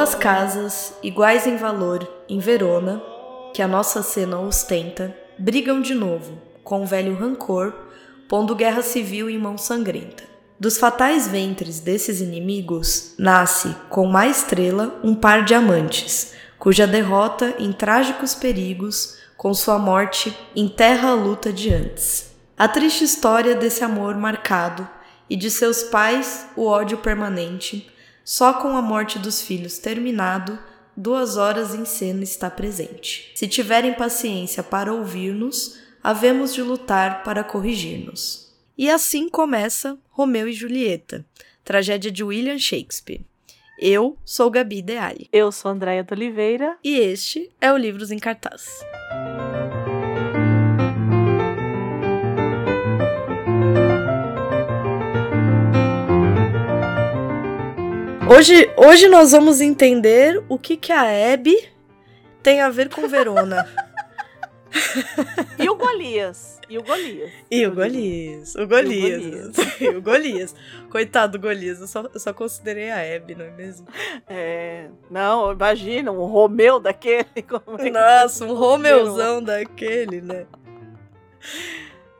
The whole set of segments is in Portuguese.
Duas casas, iguais em valor, em Verona, que a nossa cena ostenta, brigam de novo, com velho rancor, pondo guerra civil em mão sangrenta. Dos fatais ventres desses inimigos nasce, com má estrela, um par de amantes, cuja derrota em trágicos perigos, com sua morte, enterra a luta de antes. A triste história desse amor marcado e de seus pais o ódio permanente, só com a morte dos filhos terminado, duas horas em cena está presente. Se tiverem paciência para ouvir-nos, havemos de lutar para corrigir-nos. E assim começa Romeu e Julieta, tragédia de William Shakespeare. Eu sou Gabi Deali. Eu sou Andréia de Oliveira. E este é o Livros em Cartaz. Hoje, hoje nós vamos entender o que, que a Abby tem a ver com Verona. e o Golias. E o Golias. E o Golias. O Golias. E o Golias. Coitado do Golias. Eu só, eu só considerei a Abby, não é mesmo? É. Não, imagina, um Romeu daquele. É Nossa, um Romeuzão daquele, né?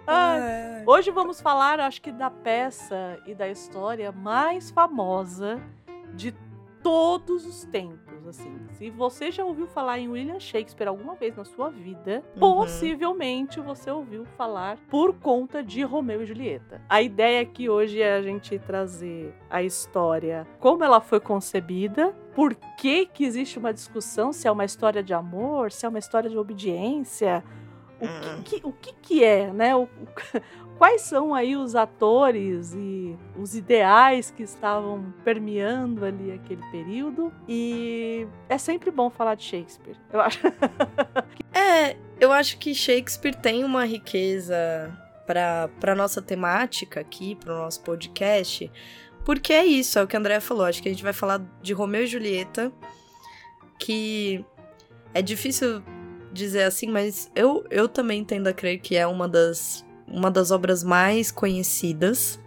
Ah, hoje vamos falar, acho que, da peça e da história mais famosa de todos os tempos, assim. Se você já ouviu falar em William Shakespeare alguma vez na sua vida, uhum. possivelmente você ouviu falar por conta de Romeu e Julieta. A ideia aqui hoje é a gente trazer a história, como ela foi concebida, por que que existe uma discussão se é uma história de amor, se é uma história de obediência, o que, hum. que, o que, que é, né? O, quais são aí os atores e os ideais que estavam permeando ali aquele período. E é sempre bom falar de Shakespeare, eu acho. é, eu acho que Shakespeare tem uma riqueza para nossa temática aqui, para o nosso podcast, porque é isso, é o que a Andrea falou. Acho que a gente vai falar de Romeu e Julieta, que é difícil dizer assim, mas eu, eu também tendo a crer que é uma das, uma das obras mais conhecidas.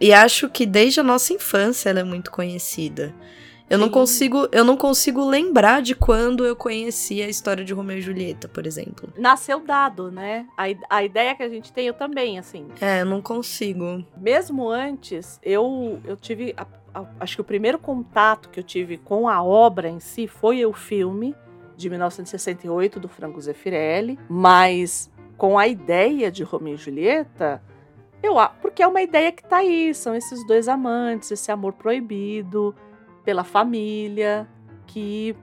E acho que desde a nossa infância ela é muito conhecida. Eu não consigo, eu não consigo lembrar de quando eu conheci a história de Romeu e Julieta, por exemplo. Nasceu dado, né? A, a ideia que a gente tem, eu também, assim. É, eu não consigo. Mesmo antes, eu, eu tive. A, a, acho que o primeiro contato que eu tive com a obra em si foi o filme de 1968 do Franco Zeffirelli, mas com a ideia de Romeo e Julieta, eu porque é uma ideia que está aí, são esses dois amantes, esse amor proibido pela família, que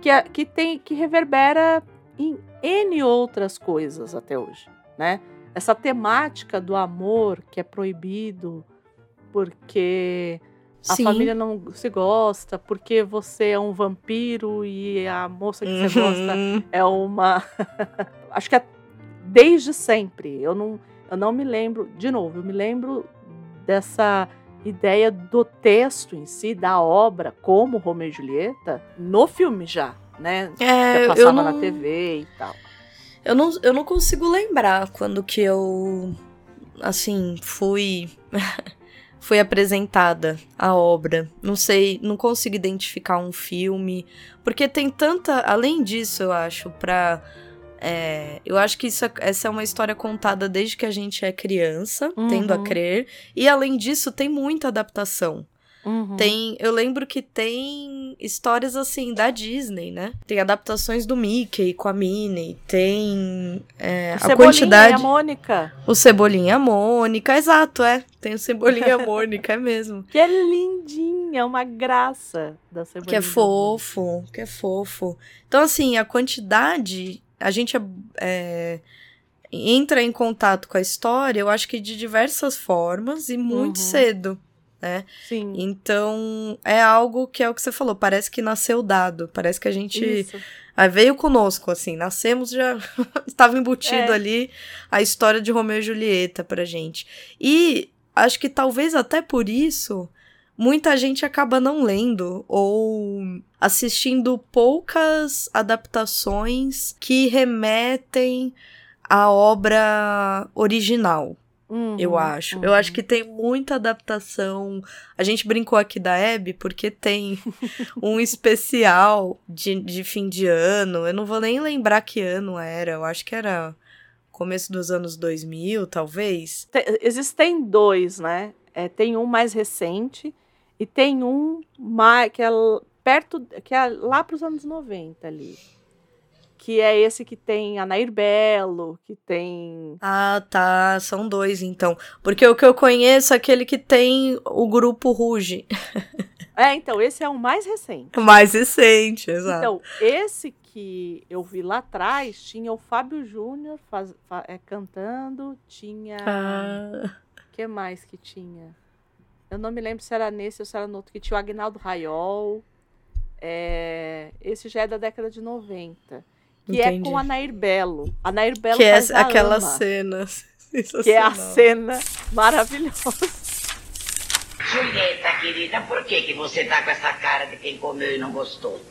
que, que tem que reverbera em N outras coisas até hoje, né? Essa temática do amor que é proibido porque a Sim. família não se gosta porque você é um vampiro e a moça que uhum. você gosta é uma. Acho que é desde sempre. Eu não, eu não me lembro. De novo, eu me lembro dessa ideia do texto em si, da obra, como Romeu e Julieta, no filme já, né? É, que passava não, na TV e tal. Eu não, eu não consigo lembrar quando que eu, assim, fui. foi apresentada a obra. Não sei, não consigo identificar um filme, porque tem tanta, além disso, eu acho, para é, eu acho que isso, é, essa é uma história contada desde que a gente é criança, uhum. tendo a crer, e além disso tem muita adaptação. Uhum. Tem, eu lembro que tem histórias assim da Disney, né? Tem adaptações do Mickey com a Minnie, tem é, a quantidade. E a Mônica. O Cebolinha e a Mônica, exato, é. Tem o Cebolinha e a Mônica, é mesmo. Que é lindinha, é uma graça da Cebolinha. Que é fofo, que é fofo. Então, assim, a quantidade. A gente é, é entra em contato com a história, eu acho que de diversas formas e muito uhum. cedo né? Sim. Então, é algo que é o que você falou, parece que nasceu dado, parece que a gente aí veio conosco, assim, nascemos já estava embutido é. ali a história de Romeu e Julieta pra gente. E acho que talvez até por isso muita gente acaba não lendo ou assistindo poucas adaptações que remetem à obra original Uhum, eu acho. Uhum. Eu acho que tem muita adaptação. A gente brincou aqui da Abby porque tem um especial de, de fim de ano. Eu não vou nem lembrar que ano era. Eu acho que era começo dos anos 2000, talvez. Tem, existem dois, né? É, tem um mais recente e tem um que é perto, que é lá para os anos 90 ali. Que é esse que tem a Nair Belo, que tem. Ah, tá. São dois, então. Porque o que eu conheço é aquele que tem o grupo Ruge. É, então, esse é o mais recente. O mais recente, exato. Então, esse que eu vi lá atrás tinha o Fábio Júnior é, cantando, tinha. Ah. O que mais que tinha? Eu não me lembro se era nesse ou se era no outro, que tinha o Agnaldo Raiol. É, esse já é da década de 90. Que Entendi. é com a Nair Belo. A Nair Belo que é aquela ama, cena. Que é a cena maravilhosa. Julieta, querida, por que, que você tá com essa cara de quem comeu e não gostou?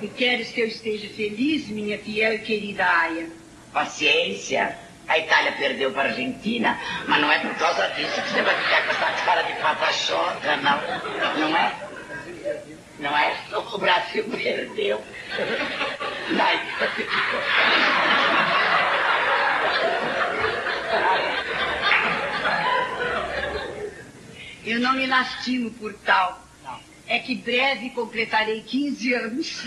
E queres que eu esteja feliz, minha fiel e querida Aya? Paciência. A Itália perdeu para a Argentina, mas não é por causa disso que você vai ficar com essa cara de patachota, não. Não é? Não é? O Brasil perdeu. Daí. Eu não me lastimo por tal. Não. É que breve completarei 15 anos.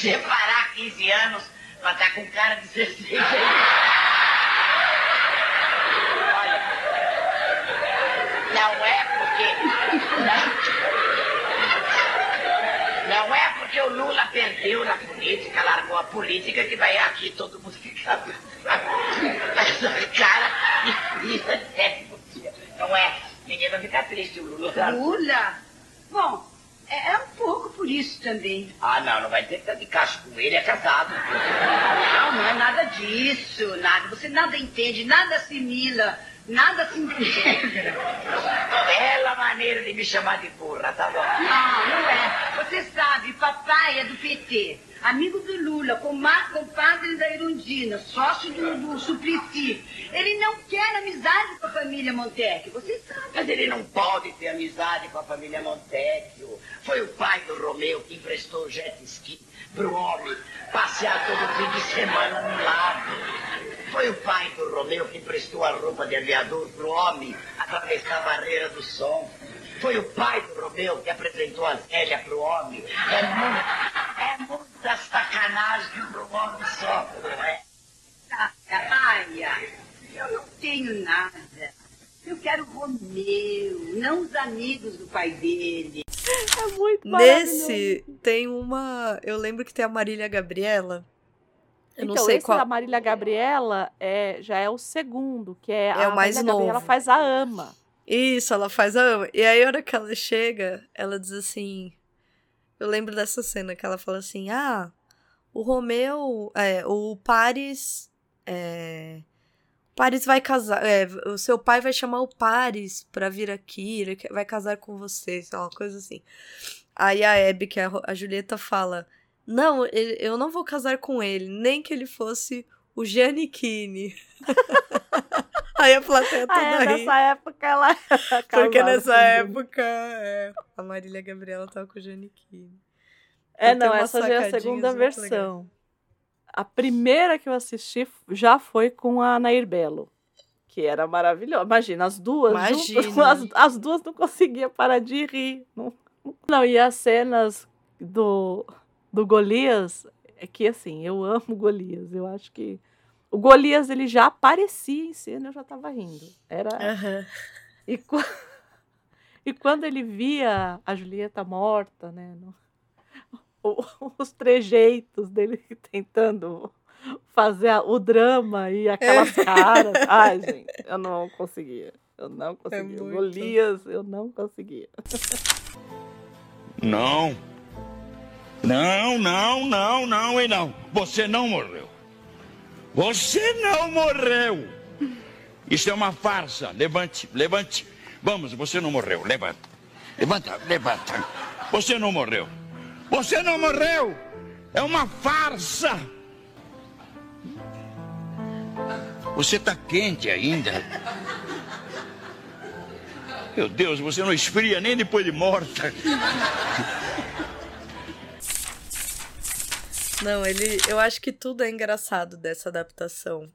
você parar 15 anos pra estar tá com cara de 16 Olha. Não é porque. Não, não é porque o Lula perdeu na política, largou a política, que vai aqui todo mundo ficar. Essa cara de fria, Não é? Menina, fica triste o Lula. Lula? Bom. É, é um pouco por isso também. Ah, não, não vai ter que de cacho com ele, é casado. Não, não é nada disso, nada. Você nada entende, nada assimila, nada se integra. Bela maneira de me chamar de burra, tá bom? Não, não é. Você sabe, papai é do PT amigo do Lula, compadre da Irundina, sócio do, do Suplicy. Ele não quer amizade com a família Montecchio, você sabe. Mas ele não pode ter amizade com a família Montecchio. Foi o pai do Romeu que emprestou o jet ski pro homem passear todo fim de semana no lago. Foi o pai do Romeu que emprestou a roupa de aviador pro homem atravessar a barreira do som. Foi o pai do Romeu que apresentou a Zélia pro homem. É, muito, é muita sacanagem pro homem só, não é? Maia, eu não tenho nada. Eu quero o Romeu, não os amigos do pai dele. É muito Nesse tem uma. Eu lembro que tem a Marília Gabriela. Eu então, não sei esse qual... da Marília Gabriela é, já é o segundo, que é, é a o mais Marília novo. Gabriela faz a ama. Isso, ela faz a ama. E aí, a hora que ela chega, ela diz assim. Eu lembro dessa cena que ela fala assim: Ah, o Romeu. É, o Paris. É, Paris vai casar. É, o seu pai vai chamar o Paris pra vir aqui, ele vai casar com você, sei lá, uma coisa assim. Aí a Abby, que é a Julieta, fala: Não, eu não vou casar com ele, nem que ele fosse o Giannichini. Aí a plateia toda ah, é, Nessa época ela. Porque nessa época é, a Marília Gabriela tava com o Giannichini. É, não, essa já é a segunda versão. A primeira que eu assisti já foi com a Nair Belo, que era maravilhosa. Imagina, as duas. Imagina. Juntas, as, as, duas não conseguiam parar de rir. Não, não, e as cenas do, do Golias, é que assim, eu amo Golias. Eu acho que o Golias ele já aparecia em cena, eu já estava rindo. Era uhum. e, e quando ele via a Julieta morta, né, no... o, os trejeitos dele tentando fazer o drama e aquelas é. caras, ai gente, eu não conseguia, eu não conseguia. É Golias, eu não conseguia. Não. Não, não, não, não e não. Você não morreu. Você não morreu. Isso é uma farsa. Levante, levante. Vamos, você não morreu. Levanta. Levanta, levanta. Você não morreu. Você não morreu. É uma farsa. Você está quente ainda. Meu Deus, você não esfria nem depois de morta. Não, ele. Eu acho que tudo é engraçado dessa adaptação.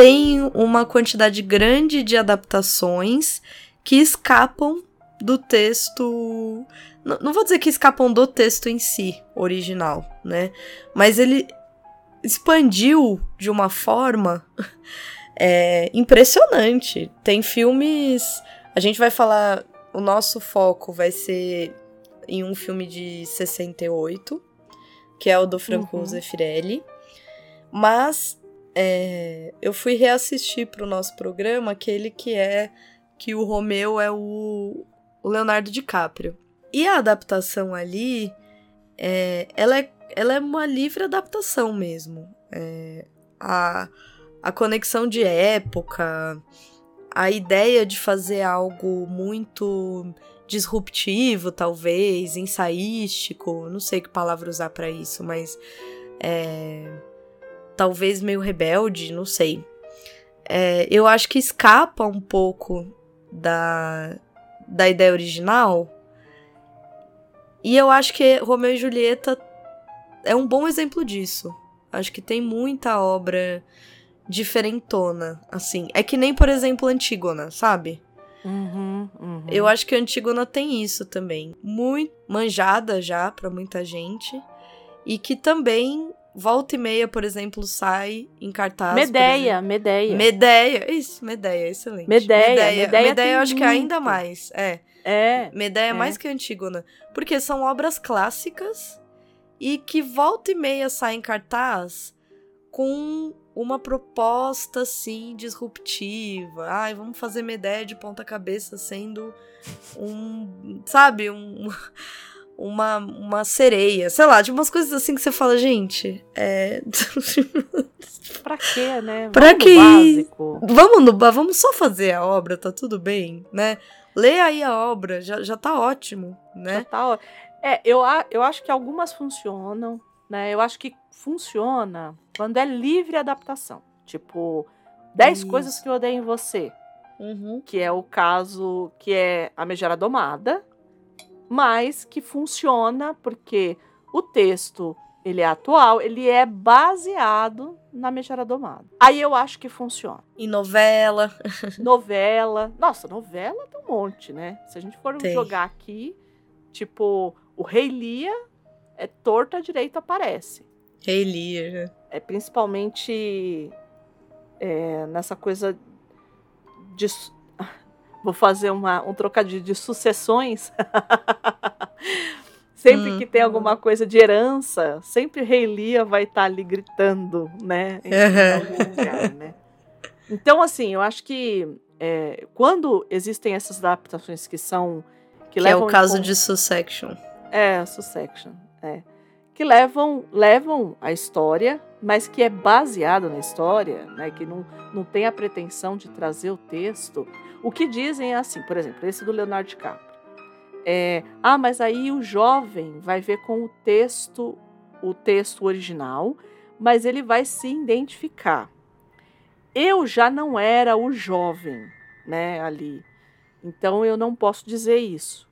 Tem uma quantidade grande de adaptações que escapam do texto. Não, não vou dizer que escapam do texto em si, original, né? Mas ele expandiu de uma forma é, impressionante. Tem filmes. A gente vai falar. O nosso foco vai ser em um filme de 68, que é o do Franco uhum. Zeffirelli. Mas é, eu fui reassistir para o nosso programa aquele que é que o Romeu é o, o Leonardo DiCaprio. E a adaptação ali, é, ela, é, ela é uma livre adaptação mesmo. É, a, a conexão de época, a ideia de fazer algo muito disruptivo, talvez, ensaístico, não sei que palavra usar para isso, mas é, talvez meio rebelde, não sei. É, eu acho que escapa um pouco da, da ideia original. E eu acho que Romeu e Julieta é um bom exemplo disso. Acho que tem muita obra diferentona, assim. É que nem, por exemplo, Antígona, sabe? Uhum, uhum. Eu acho que Antígona tem isso também. Muito manjada já para muita gente. E que também volta e meia, por exemplo, sai em cartaz. Medeia, Medeia. Medeia, isso, Medeia, excelente. Medeia, Medeia, Medeia, Medeia eu acho muito. que é ainda mais, é. É. Medeia é mais que Antígona. Porque são obras clássicas e que volta e meia saem em cartaz com uma proposta, assim, disruptiva. Ai, vamos fazer Medeia de ponta cabeça sendo um, sabe, um uma, uma sereia, sei lá, de umas coisas assim que você fala, gente, é. pra quê, né? Vamos pra que. Vamos no vamos só fazer a obra, tá tudo bem, né? Lê aí a obra, já, já tá ótimo, né? Já tá ó... É, eu, eu acho que algumas funcionam, né? Eu acho que funciona quando é livre adaptação. Tipo, 10 coisas que eu odeio em você. Uhum. Que é o caso que é a Megera Domada, mas que funciona porque o texto ele é atual, ele é baseado na Mexera Domada. Aí eu acho que funciona. E novela. novela. Nossa, novela tem um monte, né? Se a gente for tem. jogar aqui, tipo, o Rei Lia é torta direito aparece. Rei Lia. Né? É principalmente é, nessa coisa de Vou fazer uma, um trocadilho de sucessões. sempre hum. que tem alguma coisa de herança, sempre Rei Lia vai estar tá ali gritando, né? Em lugar, né? Então, assim, eu acho que é, quando existem essas adaptações que são. Que, que levam é o caso de Sussection. É, Sussection. É. Que levam, levam a história, mas que é baseado na história, né? Que não, não tem a pretensão de trazer o texto o que dizem é assim, por exemplo, esse do Leonardo DiCaprio. É, ah, mas aí o jovem vai ver com o texto, o texto original, mas ele vai se identificar. Eu já não era o jovem, né, ali. Então eu não posso dizer isso.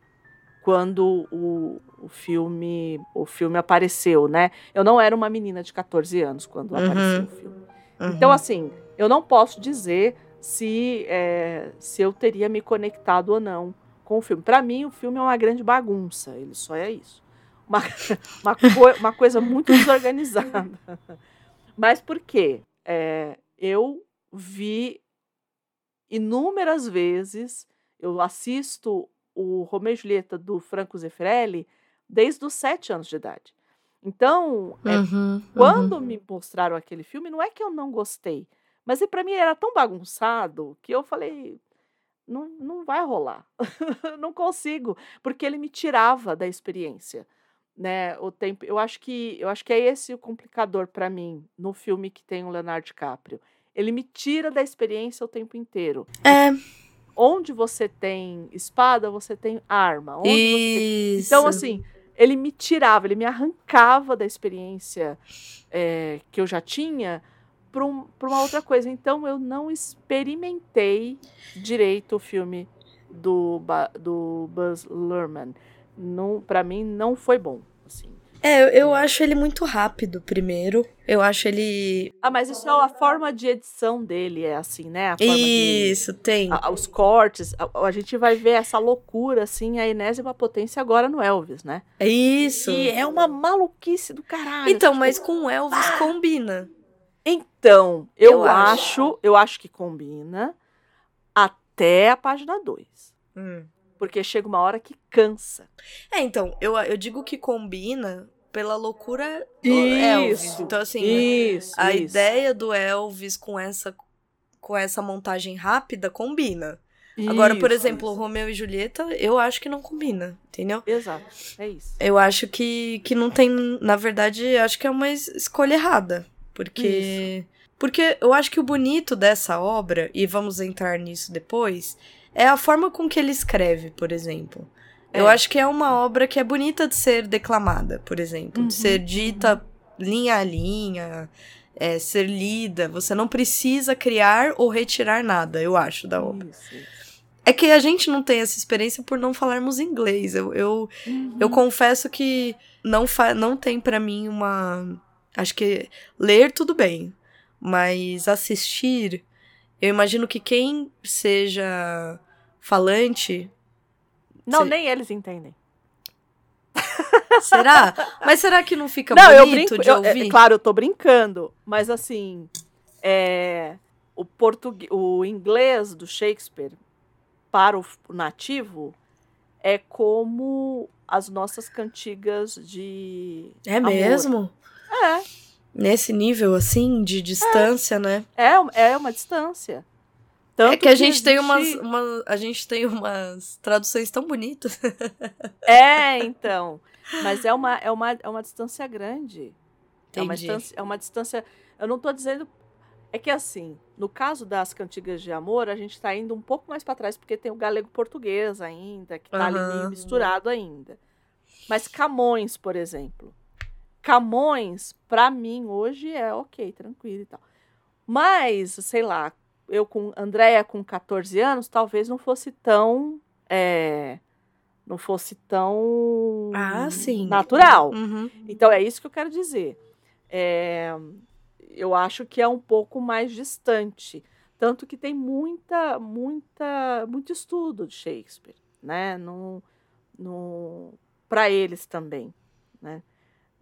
Quando o, o filme o filme apareceu, né? Eu não era uma menina de 14 anos quando uhum. apareceu o filme. Uhum. Então assim, eu não posso dizer se, é, se eu teria me conectado ou não com o filme. Para mim, o filme é uma grande bagunça, ele só é isso. Uma, uma, co uma coisa muito desorganizada. Mas por quê? É, eu vi inúmeras vezes, eu assisto o Romeu e Julieta do Franco Zeffirelli desde os sete anos de idade. Então, é, Uhum, quando uhum. me mostraram aquele filme, não é que eu não gostei, mas para mim era tão bagunçado que eu falei, não, não vai rolar, não consigo, porque ele me tirava da experiência, né? O tempo, eu acho que eu acho que é esse o complicador para mim no filme que tem o Leonardo DiCaprio. Ele me tira da experiência o tempo inteiro. É, Onde você tem espada, você tem arma. Onde você então, assim, ele me tirava, ele me arrancava da experiência eh, que eu já tinha para um, pra uma outra coisa. Então, eu não experimentei direito o filme do, do Buzz Luhrmann. Para mim, não foi bom. Assim. É, eu- acho ele muito rápido, primeiro. Eu acho ele. Ah, mas isso é a forma de edição dele, é assim, né? A forma de, Isso, tem. a- os cortes. A, a gente vai ver essa loucura, assim, a enésima potência agora no Elvis, né? É isso. E é uma maluquice do caralho. Então, assim, mas com o Elvis combina. Então, eu, Eu acho. acho, eu acho que combina até a página 2. Porque chega uma hora que cansa. É, então, eu, eu digo que combina pela loucura do Elvis. Isso, Então, assim, Isso. a isso. ideia do Elvis com essa, com essa montagem rápida combina. Agora, por Isso, exemplo, isso. Romeu e Julieta, eu acho que não combina, entendeu? Exato. É isso. Eu acho que, que não tem. Na verdade, acho que é uma es- escolha errada. Porque. Porque eu acho que o bonito dessa obra, e vamos entrar nisso depois, é a forma com que ele escreve, por exemplo. Eu É. acho que é uma obra que é bonita de ser declamada, por exemplo. Uhum, De ser dita linha a linha, é, ser lida. Você não precisa criar ou retirar nada, eu acho, da obra. Isso, isso. É que a gente não tem essa experiência por não falarmos inglês. Eu, eu, Uhum. eu confesso que não, fa não tem pra mim uma. Acho que ler tudo bem, mas assistir, eu imagino que quem seja falante. Não, nem eles entendem. Será? mas será que não fica não, eu bonito brinco. de eu- é, ouvir? claro, eu tô brincando, mas assim, é, o português, o inglês do Shakespeare para o nativo é como as nossas cantigas de É amor. mesmo? É, Nesse nível assim de distância, né? é, é uma distância. Tanto é que a gente tem umas, uma, a gente tem umas traduções tão bonitas. É, então. Mas é uma, é uma, é uma distância grande. É uma, distância, é uma distância. Eu não tô dizendo. É que assim, no caso das cantigas de amor, a gente tá indo um pouco mais para trás, porque tem o galego português ainda, que tá ali meio Aham. misturado ainda. Mas Camões, por exemplo. Camões, pra mim, hoje é ok, tranquilo e tal. Mas, sei lá, eu com Andréia com 14 anos, talvez não fosse tão. é, não fosse tão Ah, sim. natural. Uhum. Então é isso que eu quero dizer. É, eu acho que é um pouco mais distante, tanto que tem muita, muita, muito estudo de Shakespeare, né? No, no, para eles também, né?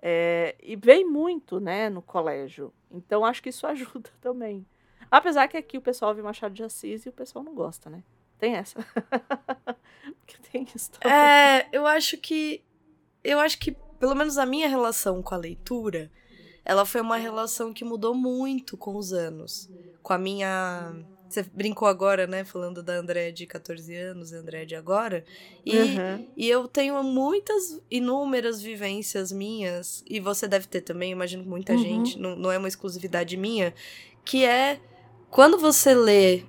É, e vem muito, né, no colégio. Então acho que isso ajuda também. Apesar que aqui o pessoal vê Machado de Assis e o pessoal não gosta, né? Tem essa. Porque tem também. É, eu acho que. Eu acho que, pelo menos a minha relação com a leitura, ela foi uma relação que mudou muito com os anos. Com a minha. Você brincou agora, né? Falando da Andréia de 14 anos, a Andréia de agora. E, Uhum. e eu tenho muitas, inúmeras vivências minhas, e você deve ter também, imagino que muita Uhum. gente, não, não é uma exclusividade minha, que é quando você lê.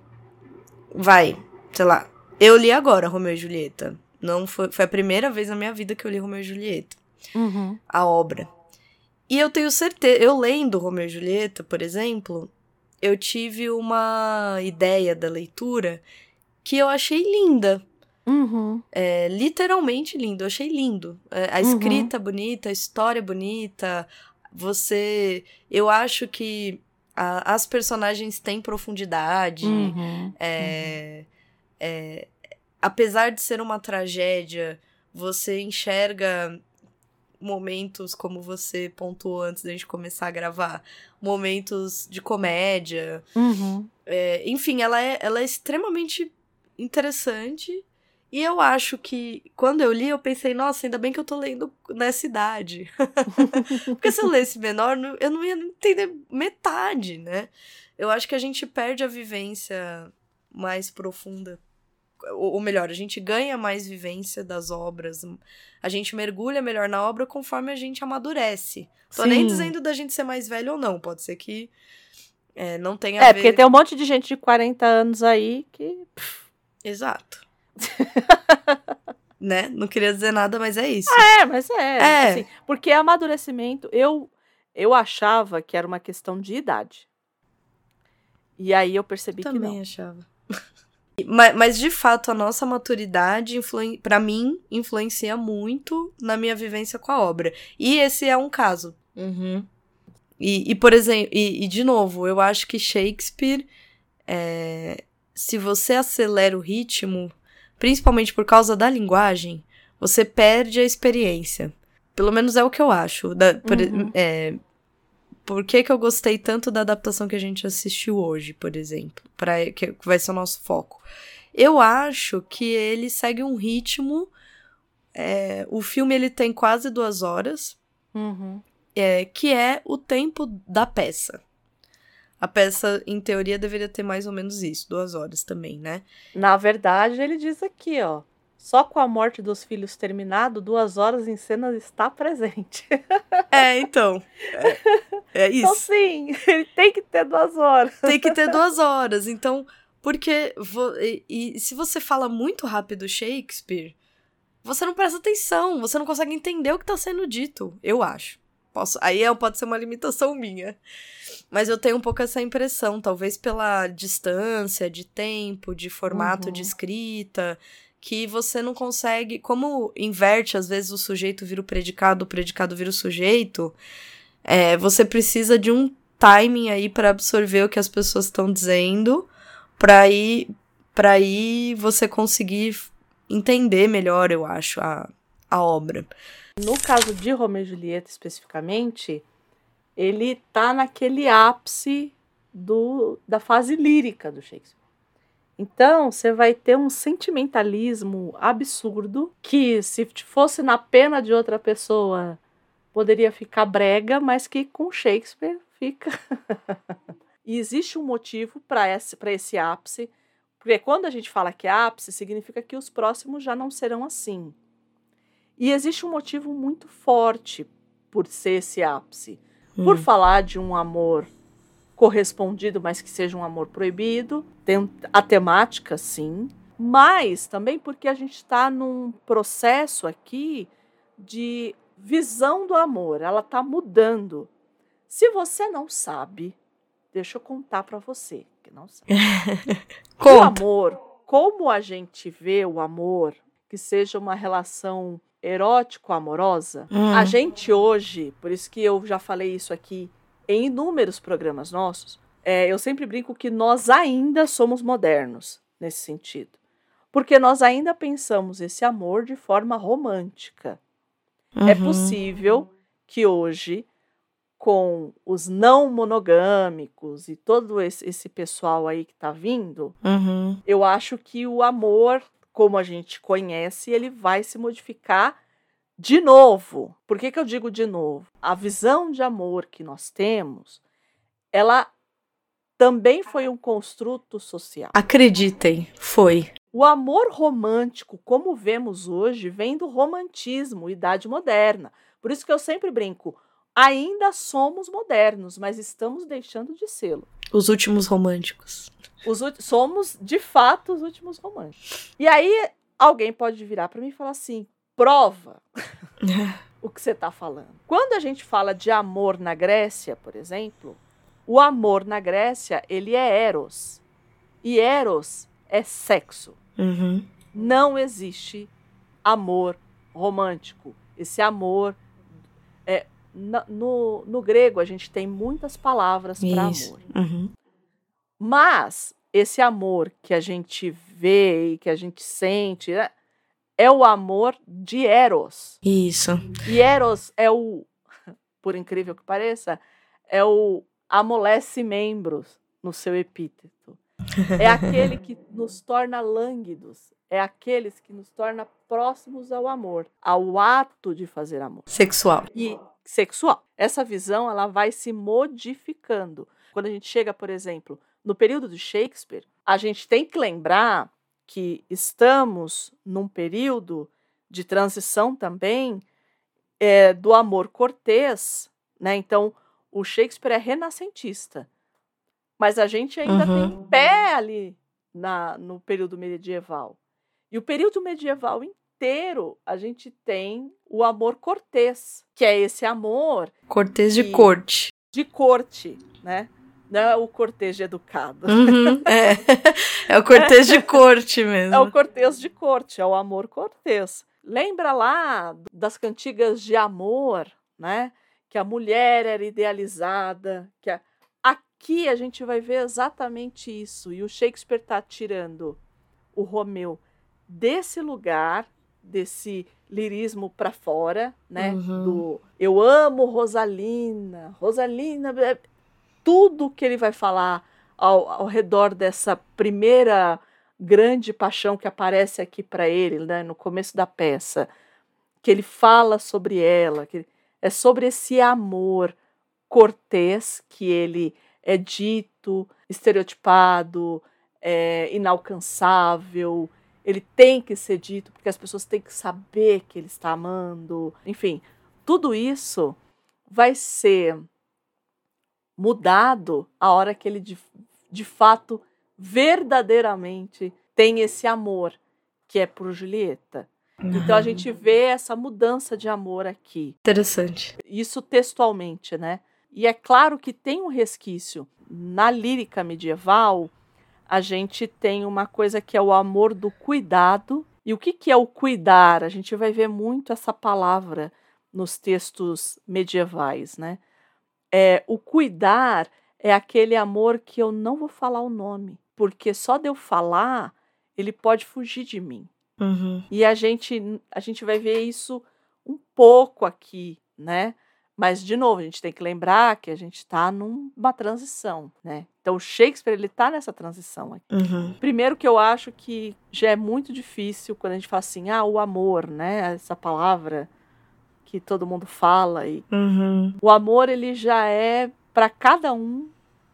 Vai, sei lá. Eu li agora Romeu e Julieta. Não foi, foi a primeira vez na minha vida que eu li Romeu e Julieta, Uhum. a obra. E eu tenho certeza, eu lendo Romeu e Julieta, por exemplo, eu tive uma ideia da leitura que eu achei linda. Uhum. É, literalmente lindo, eu achei lindo. É, a Uhum. escrita bonita, a história bonita. Você. Eu acho que a- as personagens têm profundidade. Uhum. É, é, apesar de ser uma tragédia, você enxerga momentos, como você pontuou antes da gente começar a gravar, momentos de comédia. Uhum. É, enfim, ela é, ela é extremamente interessante. E eu acho que, quando eu li, eu pensei, nossa, ainda bem que eu tô lendo nessa idade. Porque se eu lesse menor, eu não ia entender metade, né? Eu acho que a gente perde a vivência mais profunda. Ou melhor, a gente ganha mais vivência das obras. A gente mergulha melhor na obra conforme a gente amadurece. Tô Sim. nem dizendo da gente ser mais velho ou não. Pode ser que é, não tenha É, ver. porque tem um monte de gente de 40 anos aí que. Exato. né? Não queria dizer nada, mas é isso. É, mas é. É. assim, porque amadurecimento, eu, eu achava que era uma questão de idade. E aí eu percebi que Também não. achava. Mas, mas, de fato, a nossa maturidade, para mim, influencia muito na minha vivência com a obra. E esse é um caso. E, e, por exemplo, e, e, de novo, eu acho que Shakespeare, é, se você acelera o ritmo, principalmente por causa da linguagem, você perde a experiência. Pelo menos é o que eu acho. Da, por, Uhum. é, por que, que eu gostei tanto da adaptação que a gente assistiu hoje, por exemplo? Pra, que vai ser o nosso foco. Eu acho que ele segue um ritmo. é, o filme ele tem quase duas horas Uhum. é, que é o tempo da peça. A peça, em teoria, deveria ter mais ou menos isso, duas horas também, né? Na verdade, ele diz aqui, ó. Só com a morte dos filhos terminado, duas horas em cena está presente. É, então. É, é Então, isso. sim, ele tem que ter duas horas. Tem que ter duas horas. Então, porque. e, e se você fala muito rápido Shakespeare, você não presta atenção, você não consegue entender o que tá sendo dito, eu acho. Posso, aí é, pode ser uma limitação minha. Mas eu tenho um pouco essa impressão, talvez pela distância de tempo, de formato Uhum. de escrita, que você não consegue. Como inverte, às vezes o sujeito vira o predicado, o predicado vira o sujeito, é, você precisa de um timing aí para absorver o que as pessoas estão dizendo, para aí, aí você conseguir entender melhor, eu acho, a, a obra. No caso de Romeu e Julieta especificamente, ele tá naquele ápice do, da fase lírica do Shakespeare. Então, você vai ter um sentimentalismo absurdo que, se fosse na pena de outra pessoa, poderia ficar brega, mas que com Shakespeare fica. e existe um motivo para esse, pra esse ápice, porque quando a gente fala que é ápice, significa que os próximos já não serão assim. E existe um motivo muito forte por ser esse ápice. Por Hum. falar de um amor correspondido, mas que seja um amor proibido. A temática, sim. Mas também porque a gente está num processo aqui de visão do amor. Ela está mudando. Se você não sabe, deixa eu contar para você que não sabe. O amor, como a gente vê o amor, que seja uma relação erótico-amorosa, Hum. a gente hoje, por isso que eu já falei isso aqui em inúmeros programas nossos, é, eu sempre brinco que nós ainda somos modernos nesse sentido. Porque nós ainda pensamos esse amor de forma romântica. É Uhum. possível que hoje, com os não monogâmicos e todo esse, esse pessoal aí que está vindo, Uhum. eu acho que o amor, como a gente conhece, ele vai se modificar de novo. Por que, que eu digo de novo? A visão de amor que nós temos, ela também foi um construto social. Acreditem, foi. O amor romântico, como vemos hoje, vem do romantismo, idade moderna. Por isso que eu sempre brinco, ainda somos modernos, mas estamos deixando de sê-lo. Os últimos românticos. Os somos, de fato, os últimos românticos. E aí, alguém pode virar para mim e falar assim: prova o que você está falando. Quando a gente fala de amor na Grécia, por exemplo, o amor na Grécia, ele é eros. E eros é sexo. Uhum. Não existe amor romântico. Esse amor. É, no, no grego, a gente tem muitas palavras para amor. Uhum. Mas esse amor que a gente vê e que a gente sente né, é o amor de Eros. Isso. E Eros é o, por incrível que pareça, é o amolece membros no seu epíteto. É aquele que nos torna lânguidos, é aqueles que nos torna próximos ao amor, ao ato de fazer amor. Sexual. E sexual. Essa visão ela vai se modificando. Quando a gente chega, por exemplo, no período de Shakespeare, a gente tem que lembrar que estamos num período de transição também é, do amor cortês, né? Então, o Shakespeare é renascentista, mas a gente ainda uhum. tem pé ali na, no período medieval. E o período medieval inteiro a gente tem o amor cortês, que é esse amor. Cortês de corte. De corte, né? Não é o cortês de educado. Uhum, é. é o cortês de corte mesmo. É o cortês de corte, é o amor cortês. Lembra lá das cantigas de amor, né? Que a mulher era idealizada, que a... aqui a gente vai ver exatamente isso. E o Shakespeare está tirando o Romeu desse lugar, desse lirismo para fora, né? Uhum. Do eu amo Rosalina, Rosalina, é, tudo que ele vai falar ao, ao redor dessa primeira grande paixão que aparece aqui para ele, né? No começo da peça, que ele fala sobre ela, que é sobre esse amor cortês que ele é dito, estereotipado, é, inalcançável, ele tem que ser dito porque as pessoas têm que saber que ele está amando. Enfim, tudo isso vai ser mudado a hora que ele de, de fato, verdadeiramente tem esse amor que é por Julieta. Então a gente vê essa mudança de amor aqui. Interessante. Isso textualmente, né? E é claro que tem um resquício na lírica medieval a gente tem uma coisa que é o amor do cuidado. E o que, que é o cuidar? A gente vai ver muito essa palavra nos textos medievais, né? É, o cuidar é aquele amor que eu não vou falar o nome, porque só de eu falar, ele pode fugir de mim. Uhum. E a gente, a gente vai ver isso um pouco aqui, né? Mas, de novo, a gente tem que lembrar que a gente está numa transição, né? Então, o Shakespeare, ele está nessa transição aqui. Uhum. Primeiro que eu acho que já é muito difícil quando a gente fala assim, ah, o amor, né? Essa palavra que todo mundo fala. E uhum. O amor, ele já é para cada um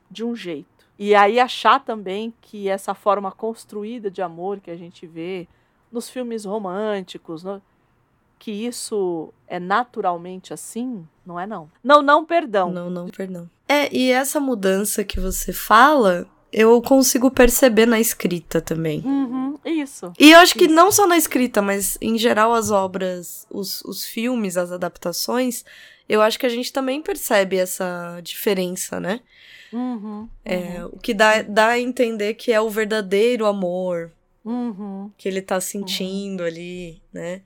de um jeito. E aí achar também que essa forma construída de amor que a gente vê nos filmes românticos, no que isso é naturalmente assim, não é não. Não, não, perdão. Não, não, perdão. É, e essa mudança que você fala, eu consigo perceber na escrita também. Uhum, isso. E eu acho que não só na escrita, mas em geral as obras, os, os filmes, as adaptações, eu acho que a gente também percebe essa diferença, né? Uhum, é, o que dá, dá a entender que é o verdadeiro amor uhum. que ele tá sentindo ali, né?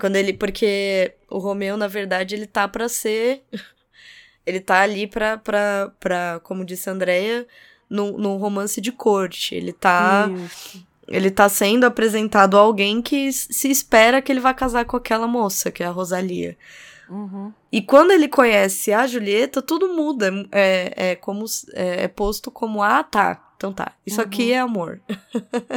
Quando ele. Porque o Romeu, na verdade, ele tá para ser. ele tá ali pra, pra, pra como disse a Andrea, no romance de corte. Ele tá. Isso. Ele tá sendo apresentado a alguém que se espera que ele vai casar com aquela moça, que é a Rosalia. Uhum. E quando ele conhece a Julieta, tudo muda. É, é como é, é posto como ah, tá. Então tá, isso uhum. aqui é amor.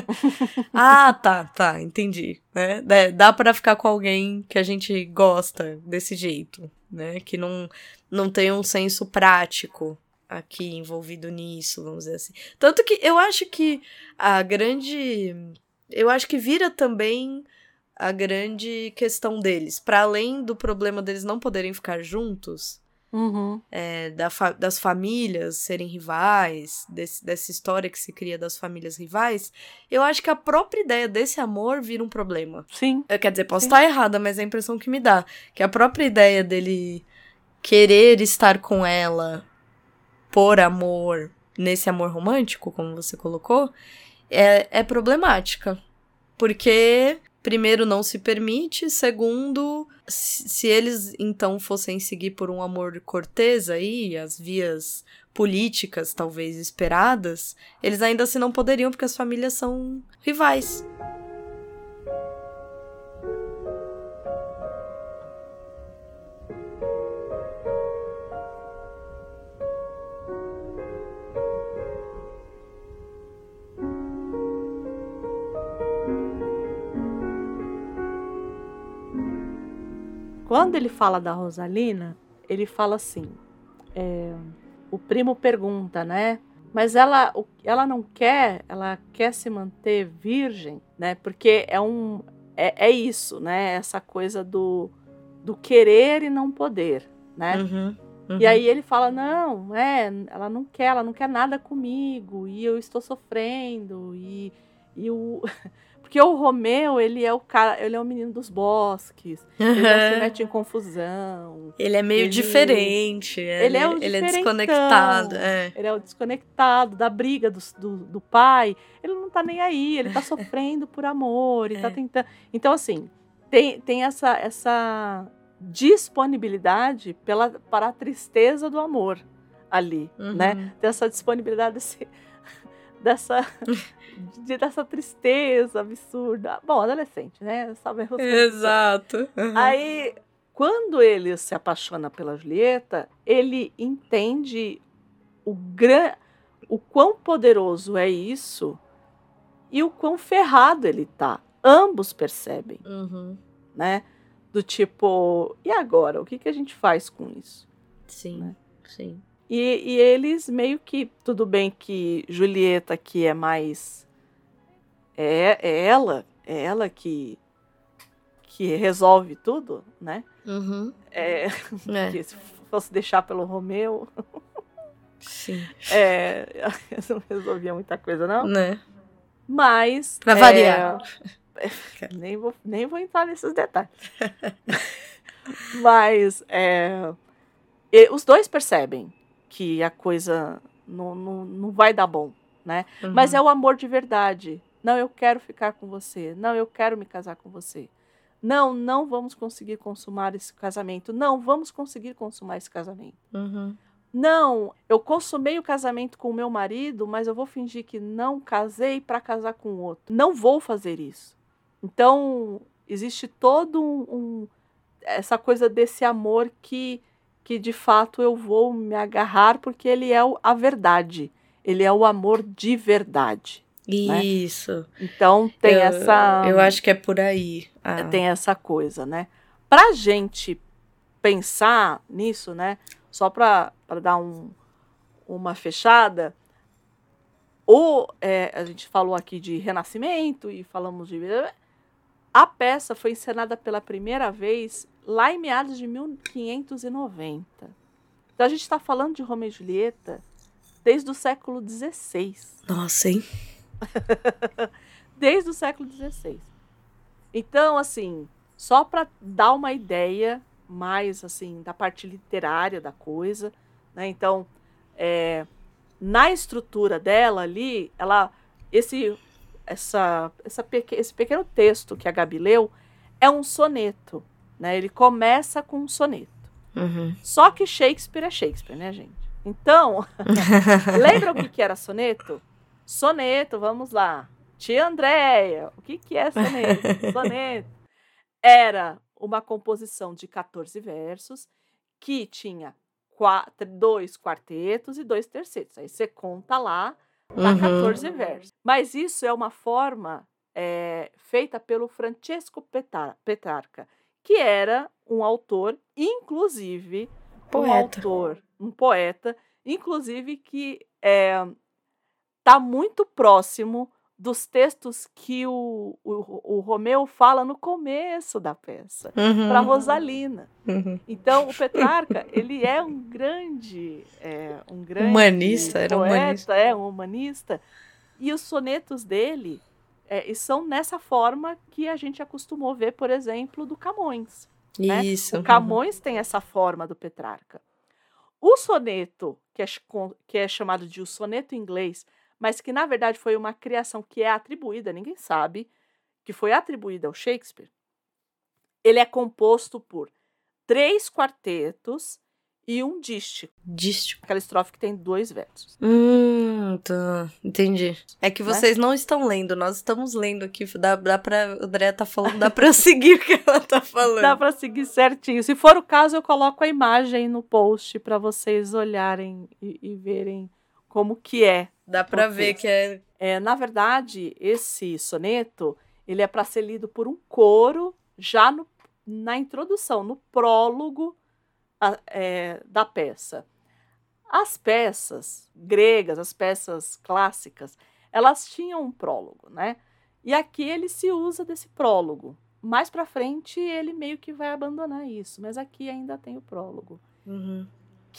ah, tá, tá, entendi. Né? Dá para ficar com alguém que a gente gosta desse jeito, né? Que não, não tem um senso prático aqui envolvido nisso, vamos dizer assim. Tanto que eu acho que a grande. Eu acho que vira também a grande questão deles. Para além do problema deles não poderem ficar juntos, Uhum. É, da fa das famílias serem rivais, desse, dessa história que se cria das famílias rivais, eu acho que a própria ideia desse amor vira um problema. Sim. Eu, quer dizer, posso Sim. estar errada, mas é a impressão que me dá. Que a própria ideia dele querer estar com ela por amor, nesse amor romântico, como você colocou, é, é problemática. Porque primeiro, não se permite, segundo, se eles então fossem seguir por um amor cortês aí, as vias políticas talvez esperadas, eles ainda assim não poderiam porque as famílias são rivais. Quando ele fala da Rosalina, ele fala assim: é, o primo pergunta, né? Mas ela, ela não quer, ela quer se manter virgem, né? Porque é um, é, é isso, né? Essa coisa do, do querer e não poder, né? Uhum, uhum. E aí ele fala, não, é, ela não quer, ela não quer nada comigo, e eu estou sofrendo, e, e o... Porque o Romeu, ele é o cara, ele é o menino dos bosques. Ele não se mete em confusão. Ele é meio ele, diferente. Ele, ele é o Ele é desconectado. É. Ele é o desconectado da briga do, do, do, pai. Ele não tá nem aí, ele tá sofrendo por amor, ele tá é. tá tentando. Então, assim, tem, tem essa, essa disponibilidade pela, para a tristeza do amor ali, né? uhum. né? Tem essa disponibilidade desse, dessa de, dessa tristeza absurda. Bom, adolescente, né? Sabemos Exato. Uhum. Aí, quando ele se apaixona pela Julieta, ele entende o gran... o quão poderoso é isso e o quão ferrado ele tá. Ambos percebem, uhum. né? Do tipo, e agora? O que, que a gente faz com isso? Sim, né? sim. E, e, eles meio que. Tudo bem que Julieta, que é mais é, é ela, é ela que que resolve tudo, né? Uhum. É, é. Que se fosse deixar pelo Romeu, sim, é, não resolvia muita coisa não, né? Mas variar, é, nem vou nem vou entrar nesses detalhes. Mas é, os dois percebem que a coisa não, não, não vai dar bom, né? Uhum. Mas é o amor de verdade. Não, eu quero ficar com você. Não, eu quero me casar com você. Não, não vamos conseguir consumar esse casamento. Não, vamos conseguir consumar esse casamento. Uhum. Não, eu consumei o casamento com o meu marido, mas eu vou fingir que não casei para casar com outro. Não vou fazer isso. Então, existe todo um, um, essa coisa desse amor que, que de fato eu vou me agarrar porque ele é a verdade. Ele é o amor de verdade. Né? Isso. Né? Então tem eu, essa. Eu acho que é por aí. Ah. Tem essa coisa, né? Pra gente pensar nisso, né? Só para dar um, uma fechada, ou é, a gente falou aqui de Renascimento e falamos de. A peça foi encenada pela primeira vez lá em meados de 1590. Então a gente está falando de Romeu e Julieta desde o século XVI. Nossa, hein? Desde o século XVI. Então, assim, só para dar uma ideia mais assim da parte literária da coisa, né? Então, é, na estrutura dela ali, ela esse essa, essa esse pequeno texto que a Gabi leu é um soneto, né? Ele começa com um soneto. Uhum. Só que Shakespeare é Shakespeare, né, gente? Então, lembra o que, que era soneto? Soneto, vamos lá. Tia Andréia, o que, que é soneto? soneto era uma composição de 14 versos que tinha quatro, dois quartetos e dois tercetos. Aí você conta lá, dá uhum. 14 versos. Mas isso é uma forma é, feita pelo Francesco Petrarca, que era um autor, inclusive, poeta. um autor, um poeta, inclusive que é, está muito próximo dos textos que o, o, o, Romeu fala no começo da peça, uhum. para Rosalina. Uhum. Então, o Petrarca, ele é um grande, é, um grande humanista, poeta, era humanista. é um humanista. E os sonetos dele é, são nessa forma que a gente acostumou ver, por exemplo, do Camões. Né? Isso. O Camões uhum. tem essa forma do Petrarca. O soneto, que é, que é chamado de o soneto inglês, mas que na verdade foi uma criação que é atribuída, ninguém sabe, que foi atribuída ao Shakespeare, ele é composto por três quartetos e um dístico. Dístico. Aquela estrofe que tem dois versos. Hum, tá. Entendi. É que né? vocês né? não estão lendo, nós estamos lendo aqui. Dá, dá pra. O André tá falando, dá pra seguir o que ela tá falando. Dá pra seguir certinho. Se for o caso, eu coloco a imagem no post para vocês olharem e, e verem como que é Dá para ver que é... é. Na verdade, esse soneto ele é para ser lido por um coro já no, na introdução, no prólogo a, é, da peça. As peças gregas, as peças clássicas, elas tinham um prólogo, né? E aqui ele se usa desse prólogo. Mais para frente ele meio que vai abandonar isso, mas aqui ainda tem o prólogo. Uhum.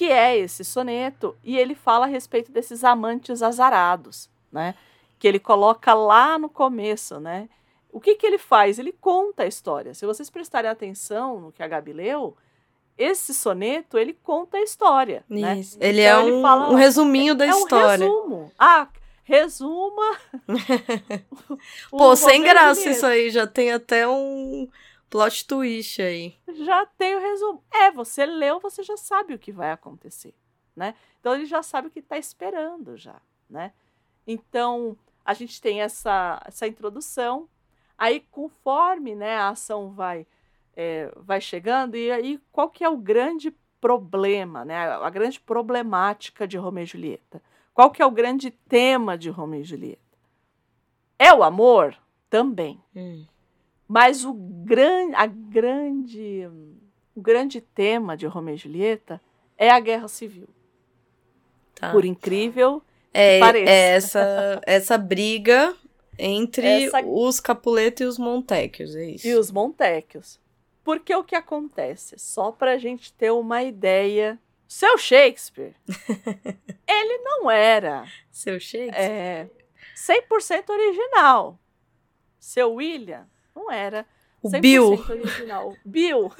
Que é esse soneto, e ele fala a respeito desses amantes azarados, né? Que ele coloca lá no começo, né? O que, que ele faz? Ele conta a história. Se vocês prestarem atenção no que a Gabi leu, esse soneto ele conta a história. Né? Ele então, é um, ele fala, um resuminho da é história. Um resumo. Ah, resuma. Pô, sem graça isso aí, já tem até um plot twist aí. Já tem o resumo. É, você leu, você já sabe o que vai acontecer, né? Então ele já sabe o que está esperando já, né? Então a gente tem essa, essa introdução Aí, conforme né, a ação vai, é, vai chegando, e aí qual que é o grande problema, né, a grande problemática de Romeu e Julieta? Qual que é o grande tema de Romeu e Julieta? É o amor? Também. Hum. Mas o, gran, a grande, o grande tema de Romeu e Julieta é a guerra civil. Tá. Por incrível é, que pareça. É essa, essa briga entre Essa... os Capuleto e os Montecchios, é isso. E os Montecchios. Porque o que acontece? Só pra gente ter uma ideia. Seu Shakespeare, ele não era. Seu Shakespeare? É. 100% original. Seu William não era. O Bill. original. Bill.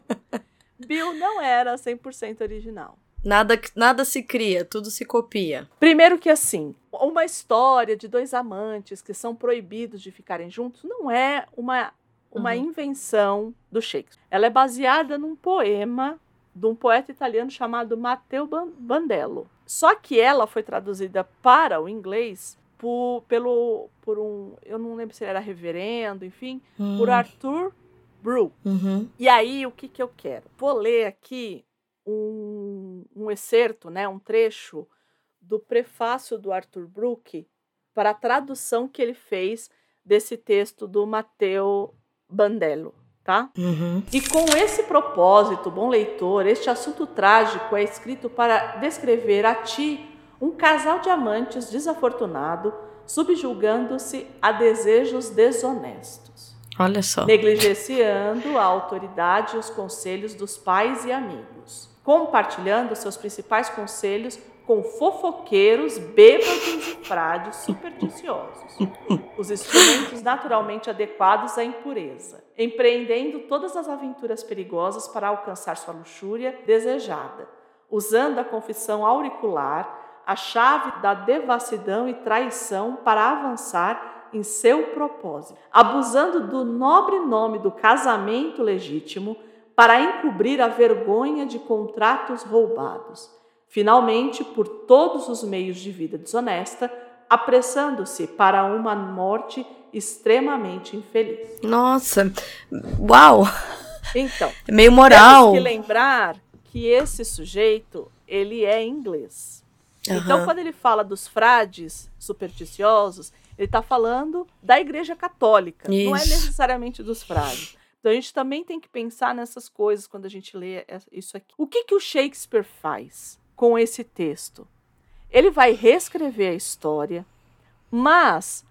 Bill não era 100% original. Nada, nada se cria, tudo se copia. Primeiro que assim, uma história de dois amantes que são proibidos de ficarem juntos não é uma, uma uhum. invenção do Shakespeare. Ela é baseada num poema de um poeta italiano chamado Matteo Bandello. Só que ela foi traduzida para o inglês por, pelo, por um, eu não lembro se ele era reverendo, enfim, uhum. por Arthur Brew. Uhum. E aí, o que, que eu quero? Vou ler aqui um, um excerto, né, um trecho do prefácio do Arthur Brook para a tradução que ele fez desse texto do Matteo Bandello, tá? Uhum. E com esse propósito, bom leitor, este assunto trágico é escrito para descrever a ti um casal de amantes desafortunado, subjulgando-se a desejos desonestos. Olha só. Negligenciando a autoridade e os conselhos dos pais e amigos compartilhando seus principais conselhos com fofoqueiros, bêbados e frades supersticiosos, os instrumentos naturalmente adequados à impureza, empreendendo todas as aventuras perigosas para alcançar sua luxúria desejada, usando a confissão auricular, a chave da devassidão e traição para avançar em seu propósito, abusando do nobre nome do casamento legítimo para encobrir a vergonha de contratos roubados. Finalmente, por todos os meios de vida desonesta, apressando-se para uma morte extremamente infeliz. Nossa, uau! Então, é meio moral. Temos que lembrar que esse sujeito, ele é inglês. Uhum. Então, quando ele fala dos frades supersticiosos, ele está falando da Igreja Católica, Isso. não é necessariamente dos frades. Então a gente também tem que pensar nessas coisas quando a gente lê isso aqui. O que, que o Shakespeare faz com esse texto? Ele vai reescrever a história, mas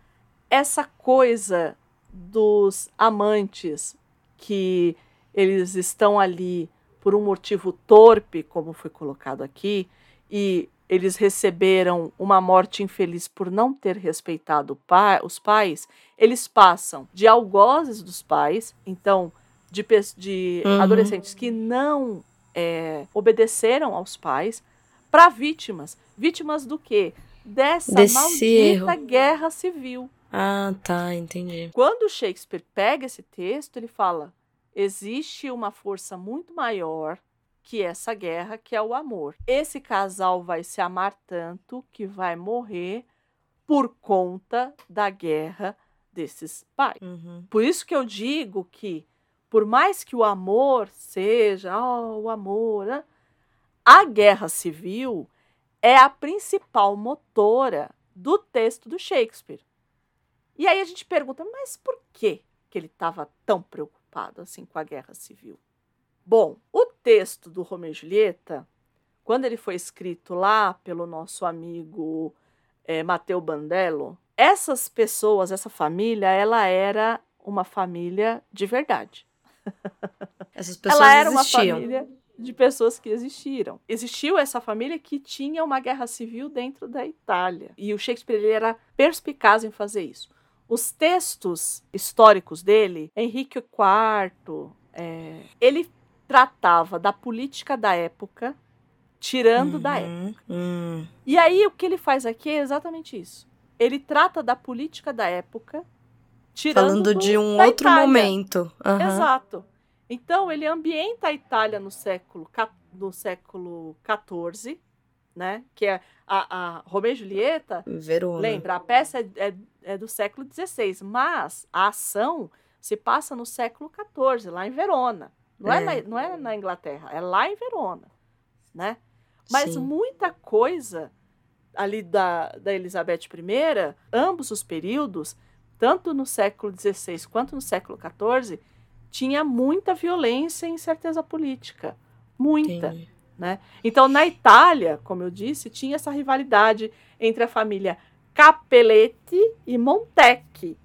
essa coisa dos amantes que eles estão ali por um motivo torpe, como foi colocado aqui, e eles receberam uma morte infeliz por não ter respeitado pai, os pais, eles passam de algozes dos pais, então de, de uhum. adolescentes que não é, obedeceram aos pais, para vítimas. Vítimas do quê? Dessa Desse maldita erro. guerra civil. Ah, tá, entendi. Quando Shakespeare pega esse texto, ele fala: existe uma força muito maior que essa guerra, que é o amor. Esse casal vai se amar tanto que vai morrer por conta da guerra desses pais. Uhum. Por isso que eu digo que, por mais que o amor seja, oh, o amor, né? a guerra civil é a principal motora do texto do Shakespeare. E aí a gente pergunta, mas por que, que ele estava tão preocupado? preocupado assim com a guerra civil. Bom, o texto do Romeu e Julieta, quando ele foi escrito lá pelo nosso amigo é, Matteo Bandello, essas pessoas, essa família, ela era uma família de verdade. Essas pessoas ela era existiam. uma família de pessoas que existiram. Existiu essa família que tinha uma guerra civil dentro da Itália. E o Shakespeare era perspicaz em fazer isso. Os textos históricos dele, Henrique IV, é, ele tratava da política da época, tirando da época. Uhum, hum. E aí o que ele faz aqui é exatamente isso. Ele trata da política da época, tirando Falando do- de um outro Itália. momento. Aham. Exato. Então ele ambienta a Itália no século no século XIV, né? Que é a, a Romeu e Julieta. Verona. Lembra, a peça é, é- é do século XVI, mas a ação se passa no século XIV, lá em Verona. Não é, É. na, não é na Inglaterra, é lá em Verona, né? Mas Sim. muita coisa ali da, da Elizabeth I, ambos os períodos, tanto no século XVI quanto no século XIV, tinha muita violência e incerteza política. Muita. Entendi. Então, na Itália, como eu disse, tinha essa rivalidade entre a família Capelletti e Montecchi,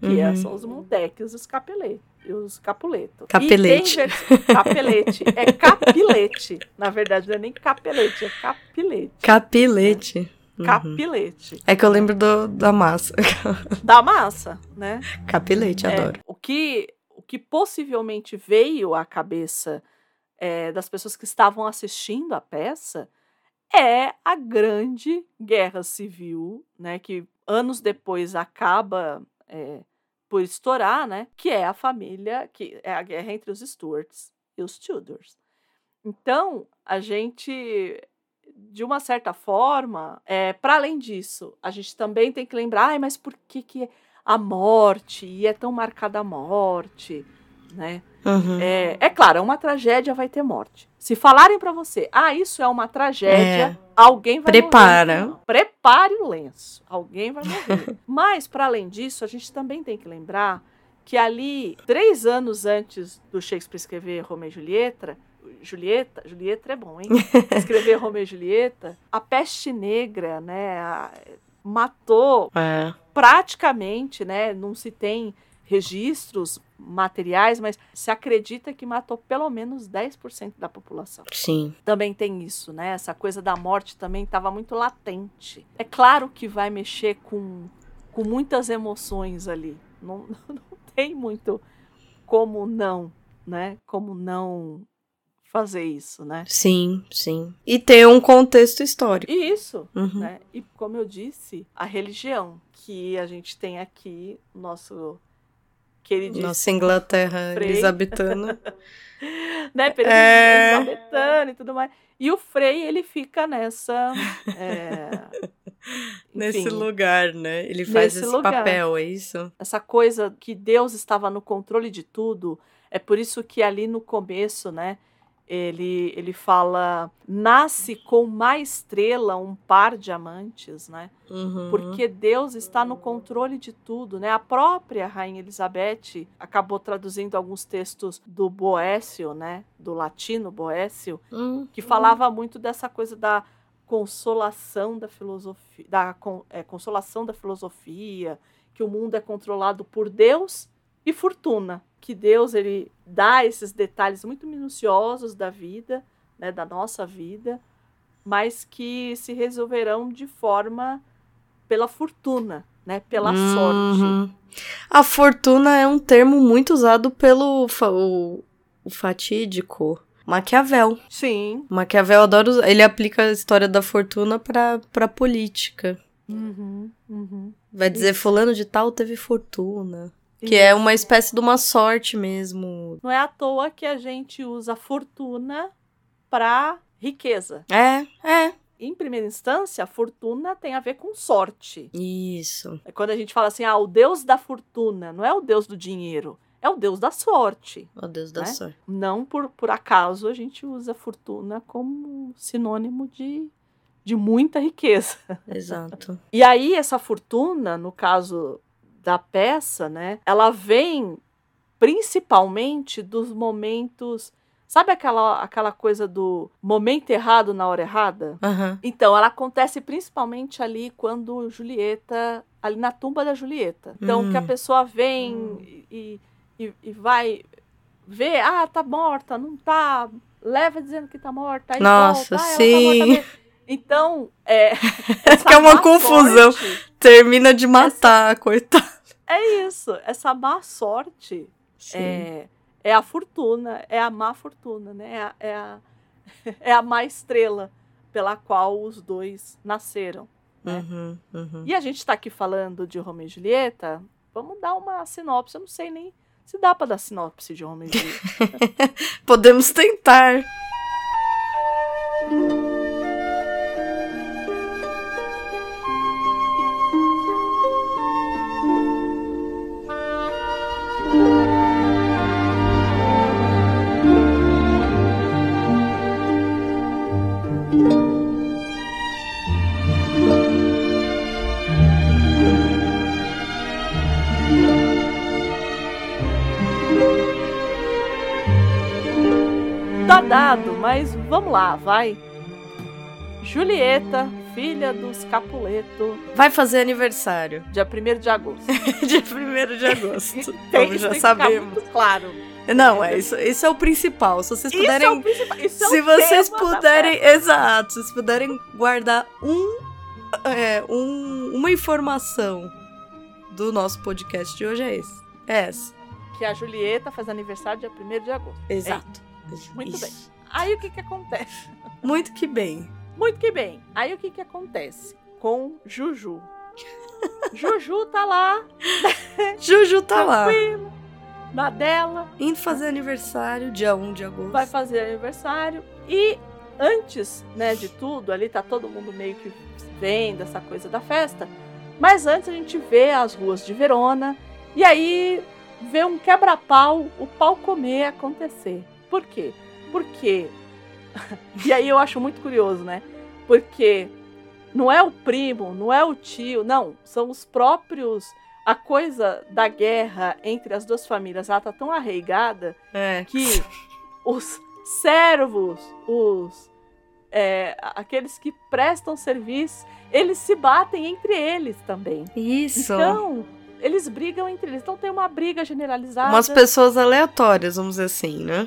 que Uhum. é- são os Montecchi e os Capelletti. E Os Capuleto. Capelete. Vers- Capelete. É capilete. Na verdade, não é nem capelete, é capilete. Capilete. Uhum. Capilete. É que eu lembro do, da massa. Da massa, né? Capilete, É, adoro. o, que, o que possivelmente veio à cabeça é, das pessoas que estavam assistindo a peça é a grande guerra civil, né, que anos depois acaba é, por estourar, né, que é a família, que é a guerra entre os Stuarts e os Tudors. Então, a gente, de uma certa forma, é, para além disso, a gente também tem que lembrar, "Ai, mas por que, que a morte, e é tão marcada a morte, né? Uhum. É, é claro, é uma tragédia, vai ter morte. Se falarem pra você, ah, isso é uma tragédia, alguém vai Prepara. morrer. Prepare o lenço, alguém vai morrer. Mas, para além disso, a gente também tem que lembrar que ali, três anos antes do Shakespeare escrever Romeu e Julieta, Julieta, Julieta é bom, hein? Escrever Romeu e Julieta, a peste negra, né, a- matou É. praticamente, né, não se tem registros materiais, mas se acredita que matou pelo menos 10% da população. Sim. Também tem isso, né? Essa coisa da morte também estava muito latente. É claro que vai mexer com, com muitas emoções ali. Não, não tem muito como não, né? Como não fazer isso, né? Sim, sim. E ter um contexto histórico. E isso, Uhum. né? E como eu disse, a religião que a gente tem aqui, nosso queridíssimo, Nossa Inglaterra Frei. elisabetana. né, período É. elizabetano e tudo mais. E o Frei, ele fica nessa... é, Nesse enfim, lugar, né? Ele faz esse lugar. papel, é isso? Essa coisa que Deus estava no controle de tudo. É por isso que ali no começo, né, ele, ele fala: nasce com uma estrela um par de amantes, né? Uhum. porque Deus está no controle de tudo, né? A própria rainha Elizabeth acabou traduzindo alguns textos do Boécio, né? Do latino Boécio, Hum, que falava muito dessa coisa da consolação da filosofia, da é, consolação da filosofia, que o mundo é controlado por Deus e fortuna, que Deus ele dá esses detalhes muito minuciosos da vida, né, da nossa vida, mas que se resolverão de forma pela fortuna, né, pela sorte. Uhum. A fortuna é um termo muito usado pelo fa- o, o fatídico Maquiavel. Sim. Maquiavel adora ele aplica a história da fortuna pra, pra política. Uhum, uhum. Vai dizer fulano de tal teve fortuna. Que é uma espécie de uma sorte mesmo. Não é à toa que a gente usa fortuna para riqueza. É, é. Em primeira instância, a fortuna tem a ver com sorte. Isso. É quando a gente fala assim, ah, o deus da fortuna não é o deus do dinheiro, é o deus da sorte. Ó Deus da Né? sorte. Não por, por acaso a gente usa fortuna como sinônimo de, de muita riqueza. Exato. E aí, essa fortuna, no caso da peça, né, ela vem principalmente dos momentos. Sabe aquela, aquela coisa do momento errado na hora errada? Aham. Então, ela acontece principalmente ali quando Julieta. ali na tumba da Julieta. Então, Hum. que a pessoa vem e, e, e vai ver, ah, tá morta, não tá. Leva dizendo que tá morta. Nossa, volta, ah, ela sim. Tá então, é. essa é uma confusão. Termina de matar, coitado. É isso. Essa má sorte é, é a fortuna, é a má fortuna, né? É a, é a, é a má estrela pela qual os dois nasceram. né? Uhum, uhum. E a gente está aqui falando de Romeu e Julieta. Vamos dar uma sinopse. Eu não sei nem se dá para dar sinopse de Romeu e Julieta. Podemos tentar. Dado, mas vamos lá, vai. Julieta, filha dos Capuleto, Vai fazer aniversário. dia 1 de agosto. Dia 1 de agosto. Isso já sabemos. claro. Não, é isso, isso é o principal. Se vocês Isso é o puderem. principal. Isso é o se vocês tema da puderem. Exato, se vocês puderem guardar um, é, um- uma informação do nosso podcast de hoje é esse. É essa. que a Julieta faz aniversário dia 1 de agosto. Exato. Muito Isso. bem. Aí o que que acontece? Muito que bem. Muito que bem. Aí o que que acontece com Juju? Juju tá lá, Juju tá lá. na dela, Indo fazer aniversário, dia 1 de agosto. vai fazer aniversário e antes, né, de tudo, ali tá todo mundo meio que vendo essa coisa da festa. Mas antes a gente vê as ruas de Verona e aí vê um quebra-pau, o pau comer acontecer. Por quê? Porque e aí eu acho muito curioso, né? Porque não é o primo, não é o tio, não, são os próprios a coisa da guerra entre as duas famílias, ela tá tão arraigada É. que os servos, os é, aqueles que prestam serviço, eles se batem entre eles também. Isso. Então, eles brigam entre eles. Então tem uma briga generalizada. Umas pessoas aleatórias, vamos dizer assim, né?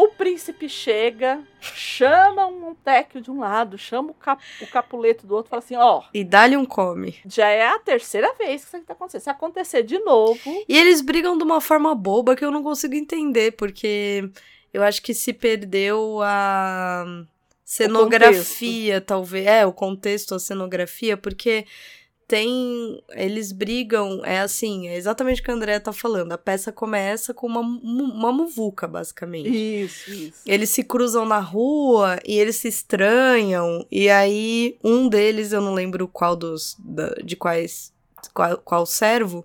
O príncipe chega, chama um técnico de um lado, chama o, cap- o capuleto do outro, fala assim: ó, E dá-lhe um come. já é a terceira vez que isso aqui tá acontecendo. Se acontecer de novo, E eles brigam de uma forma boba que eu não consigo entender, porque eu acho que se perdeu a cenografia, talvez. É, o contexto, a cenografia, porque tem. Eles brigam, é assim, é exatamente o que a Andrea tá falando. A peça começa com uma, uma muvuca, basicamente. isso, isso. Eles se cruzam na rua e eles se estranham. E aí, um deles, eu não lembro qual dos. da- de quais. Qual, qual servo,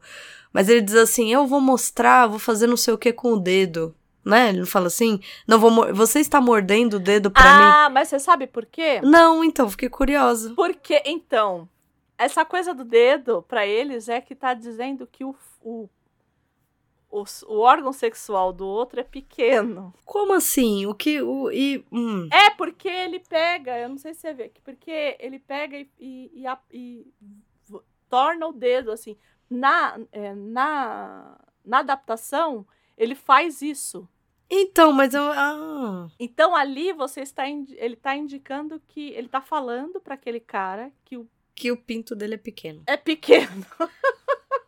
mas ele diz assim: Eu vou mostrar, vou fazer não sei o que com o dedo. Né? Ele não fala assim: Não vou. Você está mordendo o dedo pra Ah, mas você sabe por quê? mim? Não, então, fiquei curiosa. Porque, então, essa coisa do dedo, pra eles, é que tá dizendo que o, o, o, o órgão sexual do outro é pequeno. Como assim? O que. O, e, hum. É porque ele pega, eu não sei se você vê, porque ele pega e, e, e e torna o dedo assim. Na, é, na, na adaptação, ele faz isso. Então, mas eu. Ah. Então ali você está ele está indicando que ele está falando para aquele cara que o Que o pinto dele é pequeno. é pequeno.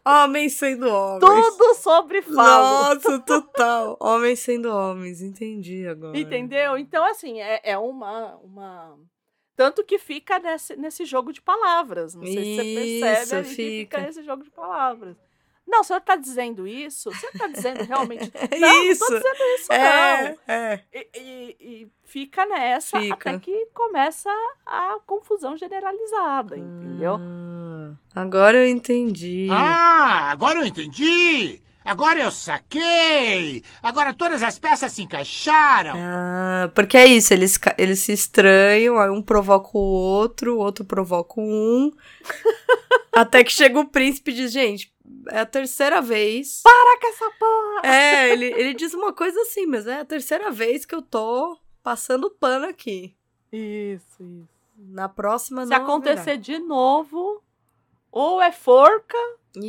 Homens sendo homens. Tudo sobre falo. Nossa, total. Homens sendo homens, entendi agora. Entendeu? Então, assim, é, é uma, uma. Tanto que fica nesse, nesse jogo de palavras. Não sei se você percebe Isso, fica fica. nesse jogo de palavras. Não, o senhor está dizendo isso? O senhor está dizendo realmente. Não, isso. não tô dizendo isso, é, não. é. E, e- e fica nessa Fica. até que começa a confusão generalizada, entendeu? Ah, agora eu entendi. Ah, agora eu entendi! Agora eu saquei! Agora todas as peças se encaixaram! Ah, porque é isso, eles, eles se estranham, aí um provoca o outro, o outro provoca um. até que chega o príncipe e diz, gente, é a terceira vez. Para com essa porra! É, ele, ele diz uma coisa assim, mas é a terceira vez que eu tô passando pano aqui. Isso, isso. Na próxima Se não acontecer haverá. de novo, ou é forca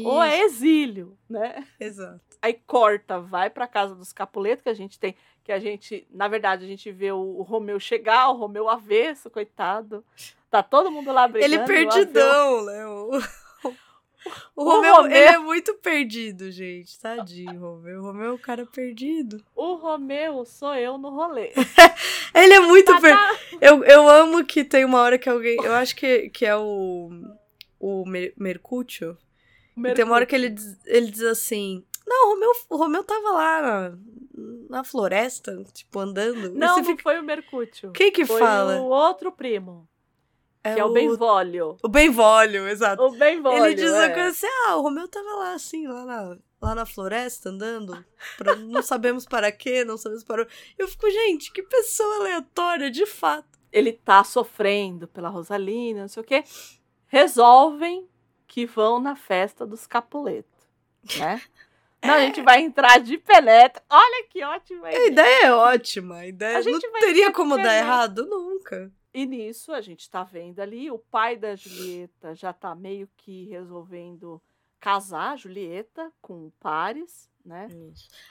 ou é Isso, exílio, né? Exato. Aí corta, vai pra casa dos Capuleto, que a gente tem, que a gente, na verdade, a gente vê o, o Romeu chegar, o Romeu avesso, coitado. Tá todo mundo lá brigando. Ele perdidão, né? O, o Romeu, Romeu- ele é muito perdido, gente. Tadinho, Romeu. O Romeu é um cara perdido. O Romeu sou eu no rolê. Ele é muito Tá, perdido. tá. Eu, eu amo que tem uma hora que alguém. Eu acho que, que é o. O Mer Mercúcio. Tem uma hora que ele diz, ele diz assim: Não, o Romeu, o Romeu tava lá na, na floresta, tipo, andando. Não, não fica- foi o Mercúcio. Quem que Foi fala? o outro primo, que é o Benvolio. O Benvolio, exato. O Benvolio, Ele diz uma é. coisa assim: ah, o Romeu tava lá assim, lá na, lá na floresta, andando. pra- não sabemos para quê, não sabemos para. o- Eu fico, gente, que pessoa aleatória, de fato. ele tá sofrendo pela Rosalina, não sei o quê, resolvem que vão na festa dos Capuleto, né? Não, a gente vai entrar de penetra. Olha que ótima A ideia. ideia é ótima, a ideia A gente não teria ter como dar errado nunca. E nisso a gente tá vendo ali, o pai da Julieta já tá meio que resolvendo casar a Julieta com o Paris, né?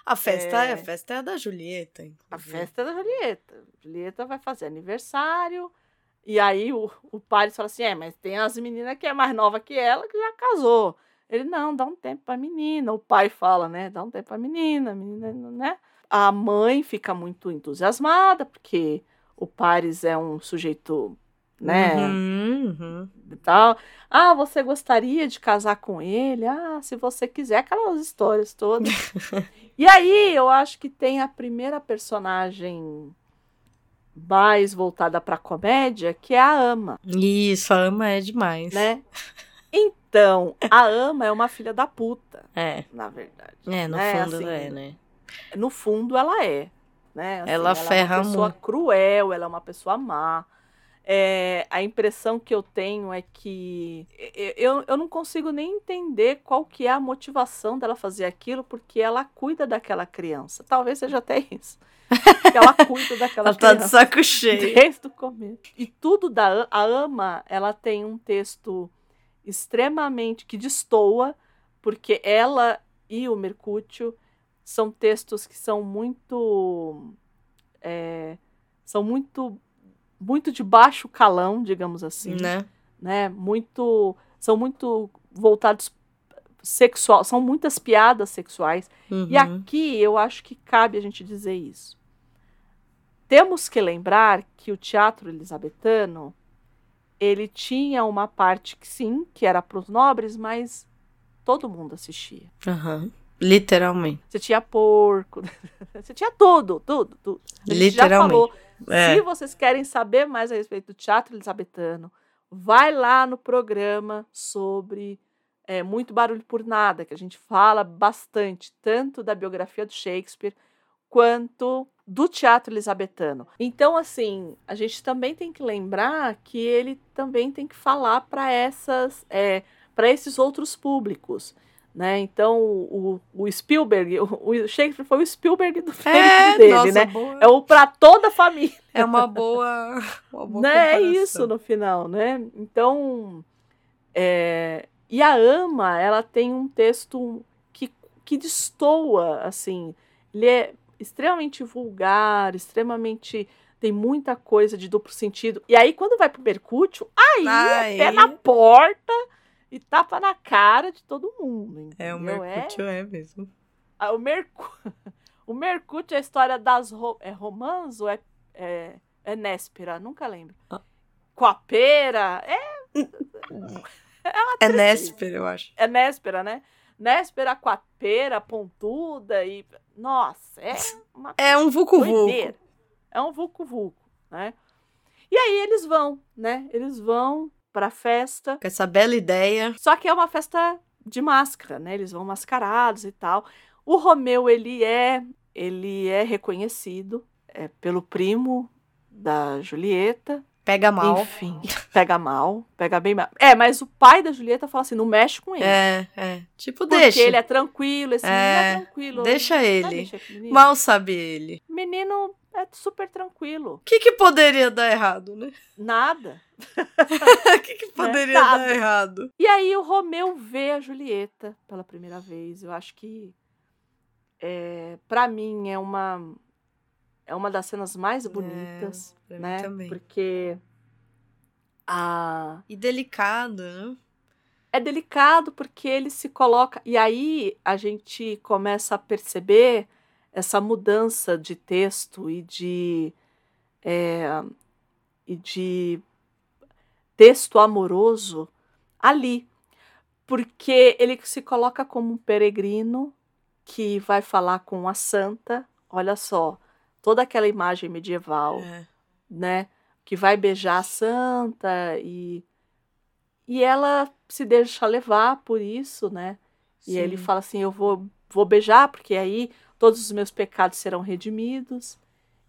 A festa é, É. a festa é a da Julieta. A inclusive. festa é da Julieta. Julieta vai fazer aniversário. E aí o, o Paris fala assim: é, mas tem as meninas que é mais nova que ela que já casou. Ele, não, dá um tempo pra menina. O pai fala, né? Dá um tempo pra menina, a menina, né? A mãe fica muito entusiasmada, porque o Paris é um sujeito, né? Uhum, uhum. e tal. Ah, você gostaria de casar com ele? Ah, se você quiser, aquelas histórias todas. e aí, eu acho que tem a primeira personagem mais voltada pra comédia, que é a Ama, Isso, a ama é demais. né? Então, a Ama é uma filha da puta, É, na verdade. é, no né? fundo Assim, é, né? No fundo, ela é. Né? Assim, Ela é ferra uma pessoa muito. cruel, ela é uma pessoa má. É, a impressão que eu tenho é que eu, eu não consigo nem entender qual que é a motivação dela fazer aquilo, porque ela cuida daquela criança. Talvez seja até isso. Que ela cuida daquela Ela tá de criança saco cheio. desde o começo. E tudo da A- Ama, ela tem um texto extremamente que destoa, porque ela e o Mercúcio são textos que são muito é, são muito muito de baixo calão, digamos assim, Né? né? Muito são muito voltados sexual, são muitas piadas sexuais. E Uhum. aqui eu acho que cabe a gente dizer isso. Temos que lembrar que o teatro elisabetano ele tinha uma parte que sim, que era para os nobres, mas todo mundo assistia. Aham. Literalmente. Você tinha porco, você tinha tudo, tudo, tudo. A gente já Literalmente. falou. É. Se vocês querem saber mais a respeito do teatro elisabetano, vai lá no programa sobre é, Muito Barulho por Nada, que a gente fala bastante, tanto da biografia do Shakespeare quanto do teatro elisabetano. Então, assim, a gente também tem que lembrar que ele também tem que falar para essas, é, para esses outros públicos. Né? Então, o, o Spielberg, o, Shakespeare foi o Spielberg do É, dele, nossa, né? boa. É o para toda a família. É uma boa. Uma boa né? É isso no final, né? Então, é, e a Ama, ela tem um texto que, que destoa, assim, ele é extremamente vulgar, extremamente tem muita coisa de duplo sentido. E aí quando vai pro Mercúcio, aí, Aí- é pé na porta e tapa na cara de todo mundo. É, o entendeu? Mercúrio é mesmo. Ah, o, Mercú... o Mercúrio é a história das ro... é romãs ou é, é, é Néspera? Nunca lembro. Ah. Coapeira, é, É Nésper, eu acho. é Néspera, né? Néspera, coapeira, pontuda e... Nossa, é uma É um Vucu Vucu. doideira. É um vulco-vulco, né? E aí eles vão, né? Eles vão pra festa Com essa bela ideia. Só que é uma festa de máscara, né? Eles vão mascarados e tal. O Romeu, ele é, ele é reconhecido é, pelo primo da Julieta. Pega mal. Enfim. Pega mal, pega bem mal. É, mas o pai da Julieta fala assim: não mexe com ele. É, é. Tipo, porque deixa. ele é tranquilo, esse menino É, é tranquilo. deixa ele. o menino. Mal sabe ele. Menino é super tranquilo. O que, que poderia dar errado, né? Nada. O que, que poderia Nada. dar errado? E aí o Romeu vê a Julieta pela primeira vez. Eu acho que é, para mim é uma é uma das cenas mais bonitas, pra mim né? também. Porque a E delicado, né? é delicado porque ele se coloca e aí a gente começa a perceber essa mudança de texto e de é, e de texto amoroso ali porque ele se coloca como um peregrino que vai falar com a santa olha só toda aquela imagem medieval É. né? Que vai beijar a santa e e ela se deixa levar por isso, né? E ele Sim. fala assim: "Eu vou vou beijar porque aí todos os meus pecados serão redimidos".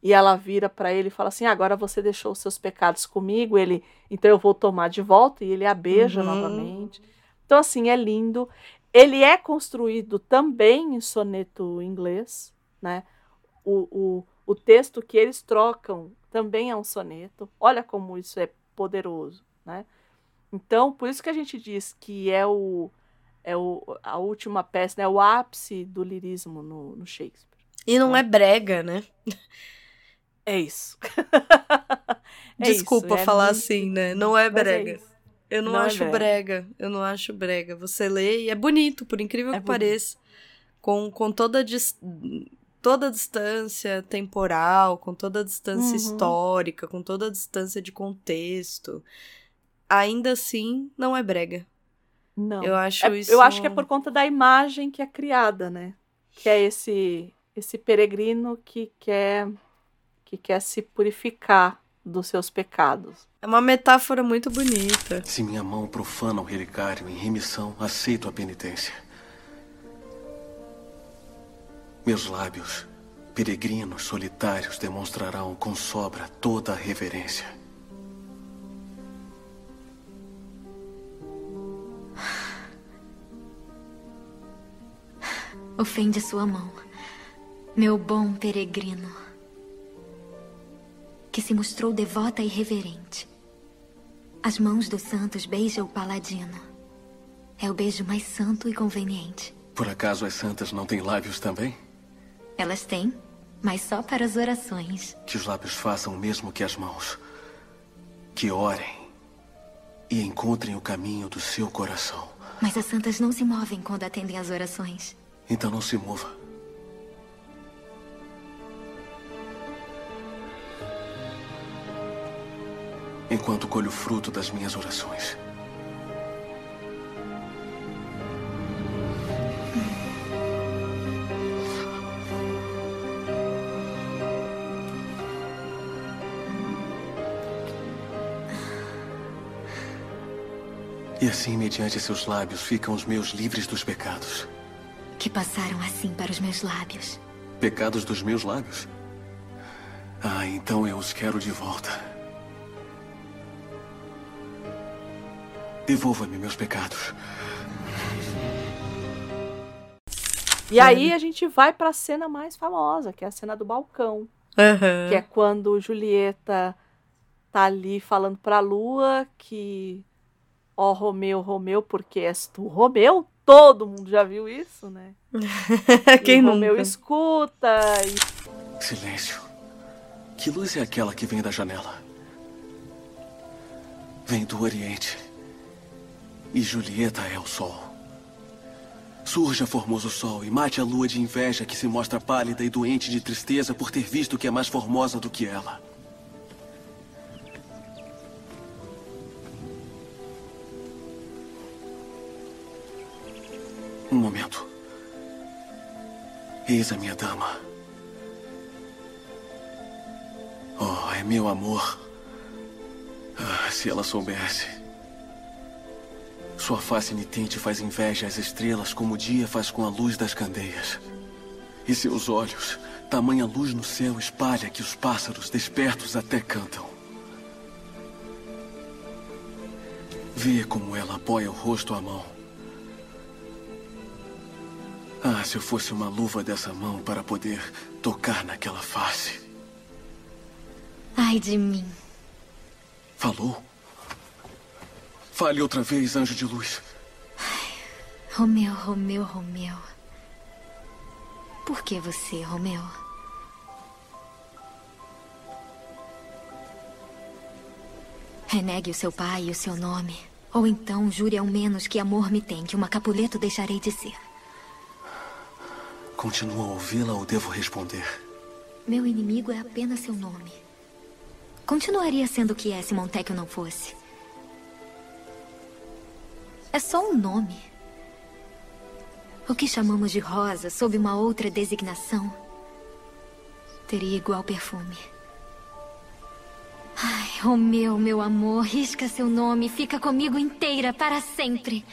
E ela vira para ele e fala assim: "Agora você deixou os seus pecados comigo, ele, então eu vou tomar de volta" e ele a beija Uhum. novamente. Então assim, é lindo. Ele é construído também em soneto inglês, né? O, o, o texto que eles trocam também é um soneto. Olha como isso é poderoso, né? Então, por isso que a gente diz que é o é o, a última peça, né? O ápice do lirismo no, no Shakespeare. E não é brega, né? É isso. É Desculpa isso, é falar muito- assim, né? Não é é brega. isso. Eu não, Não é acho brega. brega. Eu não acho brega. Você lê e é bonito, por incrível É que bonito. pareça. Com, com toda a dis- toda a distância temporal, com toda a distância Uhum. histórica, com toda a distância de contexto. Ainda assim, não é brega. Não. Eu acho É- isso. Eu acho que é por conta da imagem que é criada, né? Que é esse esse peregrino que quer que quer se purificar dos seus pecados. É uma metáfora muito bonita. Se minha mão profana o relicário em remissão, aceito a penitência. Meus lábios, peregrinos solitários, demonstrarão com sobra toda a reverência. Ofende sua mão, meu bom peregrino, que se mostrou devota e reverente. As mãos dos santos beija o paladino. É o beijo mais santo e conveniente. Por acaso as santas não têm lábios também? Elas têm, mas só para as orações. Que os lábios façam o mesmo que as mãos. Que orem e encontrem o caminho do seu coração. Mas as santas não se movem quando atendem às orações. Então não se mova. Enquanto colho o fruto das minhas orações. E assim, mediante seus lábios, ficam os meus livres dos pecados. Que passaram assim para os meus lábios. Pecados dos meus lábios? Ah, então eu os quero de volta. Devolva-me meus pecados. E aí a gente vai para a cena mais famosa, que é a cena do balcão, Aham. que é quando Julieta tá ali falando pra Lua que ó Romeu, Romeu, porque és tu Romeu? Todo mundo já viu isso, né? Quem nunca? Romeu escuta e Silêncio. Que luz é aquela que vem da janela? Vem do Oriente. E Julieta é o sol. Surja, formoso sol, e mate a lua de inveja que se mostra pálida e doente de tristeza por ter visto que é mais formosa do que ela. Um momento. Eis a minha dama. Oh, é meu amor. Ah, se ela soubesse. Sua face nitente faz inveja às estrelas como o dia faz com a luz das candeias. E seus olhos, tamanha luz no céu espalha que os pássaros despertos até cantam. Vê como ela apoia o rosto à mão. Ah, se eu fosse uma luva dessa mão para poder tocar naquela face. Ai de mim. Falou? Fale outra vez, anjo de luz. Romeu, Romeu, Romeu. Por que você, Romeu? Renegue o seu pai e o seu nome. Ou então jure ao menos que amor me tem, que uma Capuleto deixarei de ser. Continua a ouvi-la ou devo responder? Meu inimigo é apenas seu nome. Continuaria sendo o que é se Montecchio não fosse. É só um nome. O que chamamos de rosa, sob uma outra designação, teria igual perfume. Ai, Romeu, meu amor, risca seu nome, fica comigo inteira para sempre.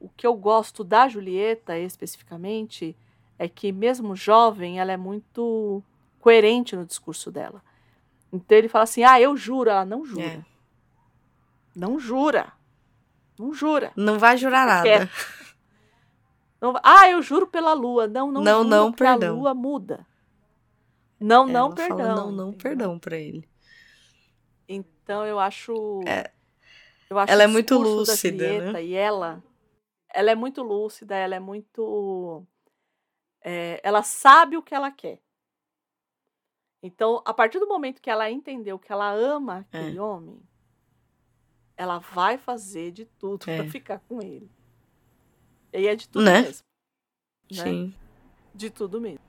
O que eu gosto da Julieta especificamente é que, mesmo jovem, ela é muito coerente no discurso dela. Então ele fala assim: Ah, eu juro. Ela não jura. É. Não jura. Não jura. Não vai jurar nada. Não ah, eu juro pela lua. Não, não, Não, não, porque a perdão. lua muda. Não, não, Ela perdão. fala não, não, entendeu? perdão pra ele. Então eu acho. É. Eu acho Ela é muito lúcida, Julieta né? E ela, ela é muito lúcida, ela é muito. É, ela sabe o que ela quer. Então, a partir do momento que ela entendeu que ela ama aquele É. homem, ela vai fazer de tudo É. pra ficar com ele. E é de tudo Né? mesmo. né? Sim. de tudo mesmo.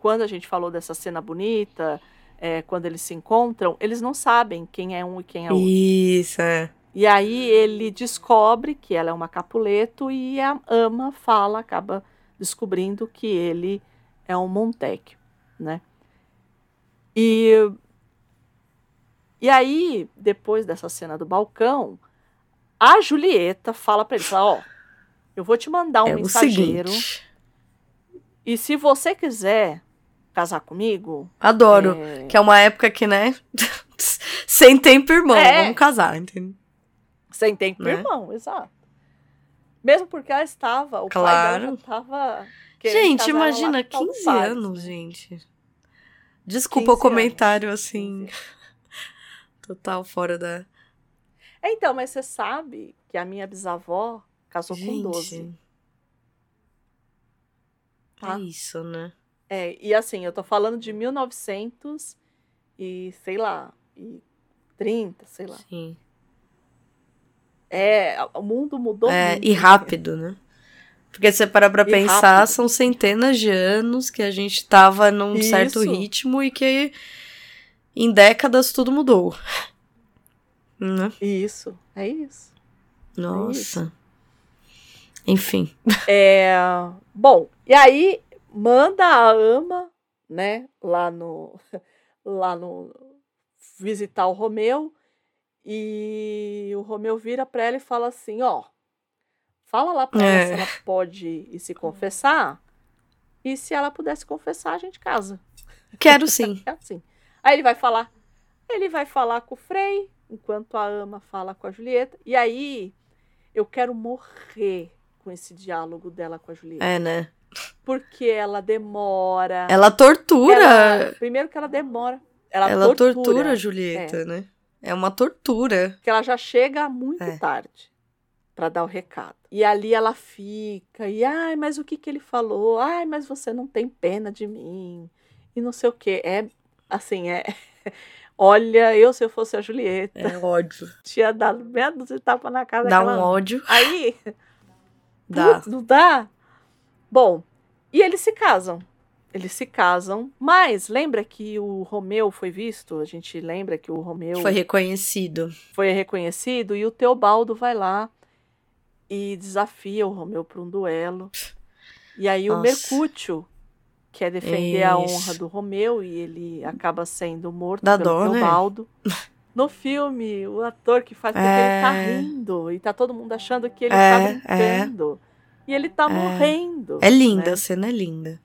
Quando a gente falou dessa cena bonita, é, quando eles se encontram, eles não sabem quem é um e quem é outro. Isso, é. E aí ele descobre que ela é uma Capuleto e a ama fala, acaba descobrindo que ele é um Montecchio, né? E e aí, depois dessa cena do balcão, a Julieta fala pra ele, fala, ó, eu vou te mandar um é mensageiro e se você quiser casar comigo, Adoro. é, Que é uma época que, né? Sem tempo, irmão. É. Vamos casar, entendeu? sem tempo, Né? irmão, exato. Mesmo porque ela estava, o pai Claro. dela já estava Gente, imagina, com o tal do 15 Paris, anos, né? gente. Desculpa 15 o comentário, assim, 15. total fora da. É, então, mas você sabe que a minha bisavó casou com 12. Gente, Tá? é isso, né? É, e assim, eu tô falando de 1900 e, sei lá, e 30, sei lá. Sim. É, o mundo mudou É, muito. e rápido, né? Porque se você parar pra E pensar, rápido. são centenas de anos que a gente tava num certo Isso. ritmo e que em décadas tudo mudou. Né? Isso, é isso. Nossa. Enfim. É, bom, e aí manda a ama, né, lá no lá no visitar o Romeu e o Romeu vira pra ela e fala assim, ó, fala lá pra ela É. se ela pode ir se confessar e se ela puder se confessar a gente casa. Quero sim. É assim. Aí ele vai falar, ele vai falar com o Frei, enquanto a ama fala com a Julieta. E aí eu quero morrer com esse diálogo dela com a Julieta. É, né? Porque ela demora. Ela tortura. ela- primeiro que ela demora. Ela, Ela tortura, tortura, a Julieta, né? É uma tortura. Porque ela já chega muito É. tarde para dar o recado. E ali ela fica, e ai, mas o que que ele falou? Ai, mas você não tem pena de mim. E não sei o quê. É assim, é. Olha, eu se eu fosse a Julieta, É ódio. tinha dado meia dúzia de tapa na cara Dá daquela um ódio. Aí, Dá. putz, não dá? Bom, e eles se casam. Eles se casam, mas lembra que o Romeu foi visto? A gente lembra que o Romeu Foi reconhecido. foi reconhecido e o Teobaldo vai lá e desafia o Romeu para um duelo. E aí o Nossa. Mercúcio quer defender a Isso. honra do Romeu e ele acaba sendo morto Dá pelo dó, né? Teobaldo. No filme, o ator que faz É. ele tá rindo e tá todo mundo achando que ele É, tá brincando. E ele tá morrendo. É linda, né? a cena é linda.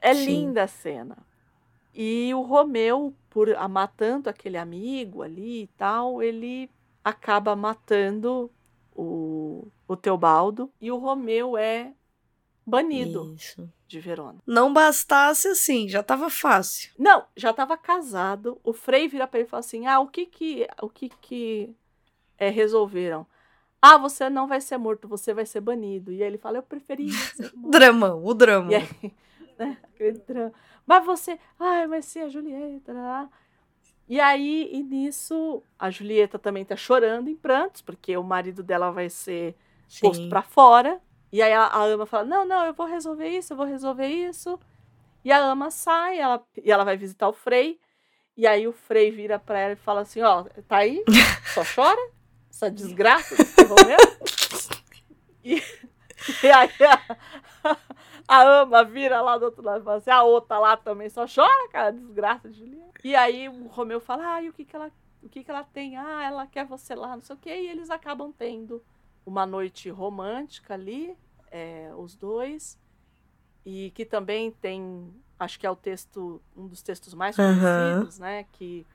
É Sim. linda a cena. E o Romeu, por amar tanto aquele amigo ali e tal, ele acaba matando o, o Teobaldo e o Romeu é banido Isso. de Verona. Não bastasse assim, já tava fácil. Não, já estava casado. O Frei vira para ele e fala assim: "Ah, o que que o que que é, resolveram? Ah, você não vai ser morto, você vai ser banido". E aí ele fala: "Eu morto". Dramão, o drama. E aí, né, aquele drama. Mas você, ai, vai ser a Julieta. lá. E aí, e nisso, a Julieta também tá chorando em prantos, porque o marido dela vai ser posto Sim. pra fora. E aí a, a ama fala: Não, não, eu vou resolver isso, eu vou resolver isso. E a ama sai, ela, e ela vai visitar o Frei. E aí o Frei vira pra ela e fala assim: Ó, tá aí? Só chora? Essa desgraça Romeu? E, e aí a, a ama vira lá do outro lado e fala assim: A outra lá também só chora, cara, desgraça de Julieta. E aí o Romeu fala: Ah, e o que que ela, o que que ela tem? Ah, ela quer você lá, não sei o quê. E eles acabam tendo uma noite romântica ali, é, os dois, e que também tem, acho que é o texto, um dos textos mais conhecidos, né? Que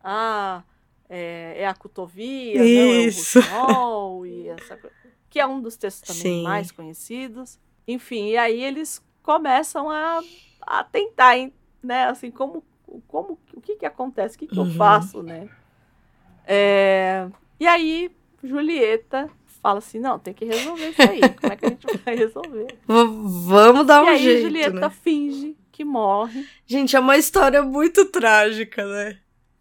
ah, é, é a cotovia, Isso. não é o e essa coisa. Que é um dos textos também Sim. mais conhecidos. Enfim, e aí eles começam a, a tentar, né? Assim, como, como o que que acontece? O que que eu Uhum. faço, né? É, e aí, Julieta fala assim: não, tem que resolver isso aí. Como é que a gente vai resolver? Vamos dar e um aí, jeito, Julieta né? finge que morre. Gente, é uma história muito trágica, né?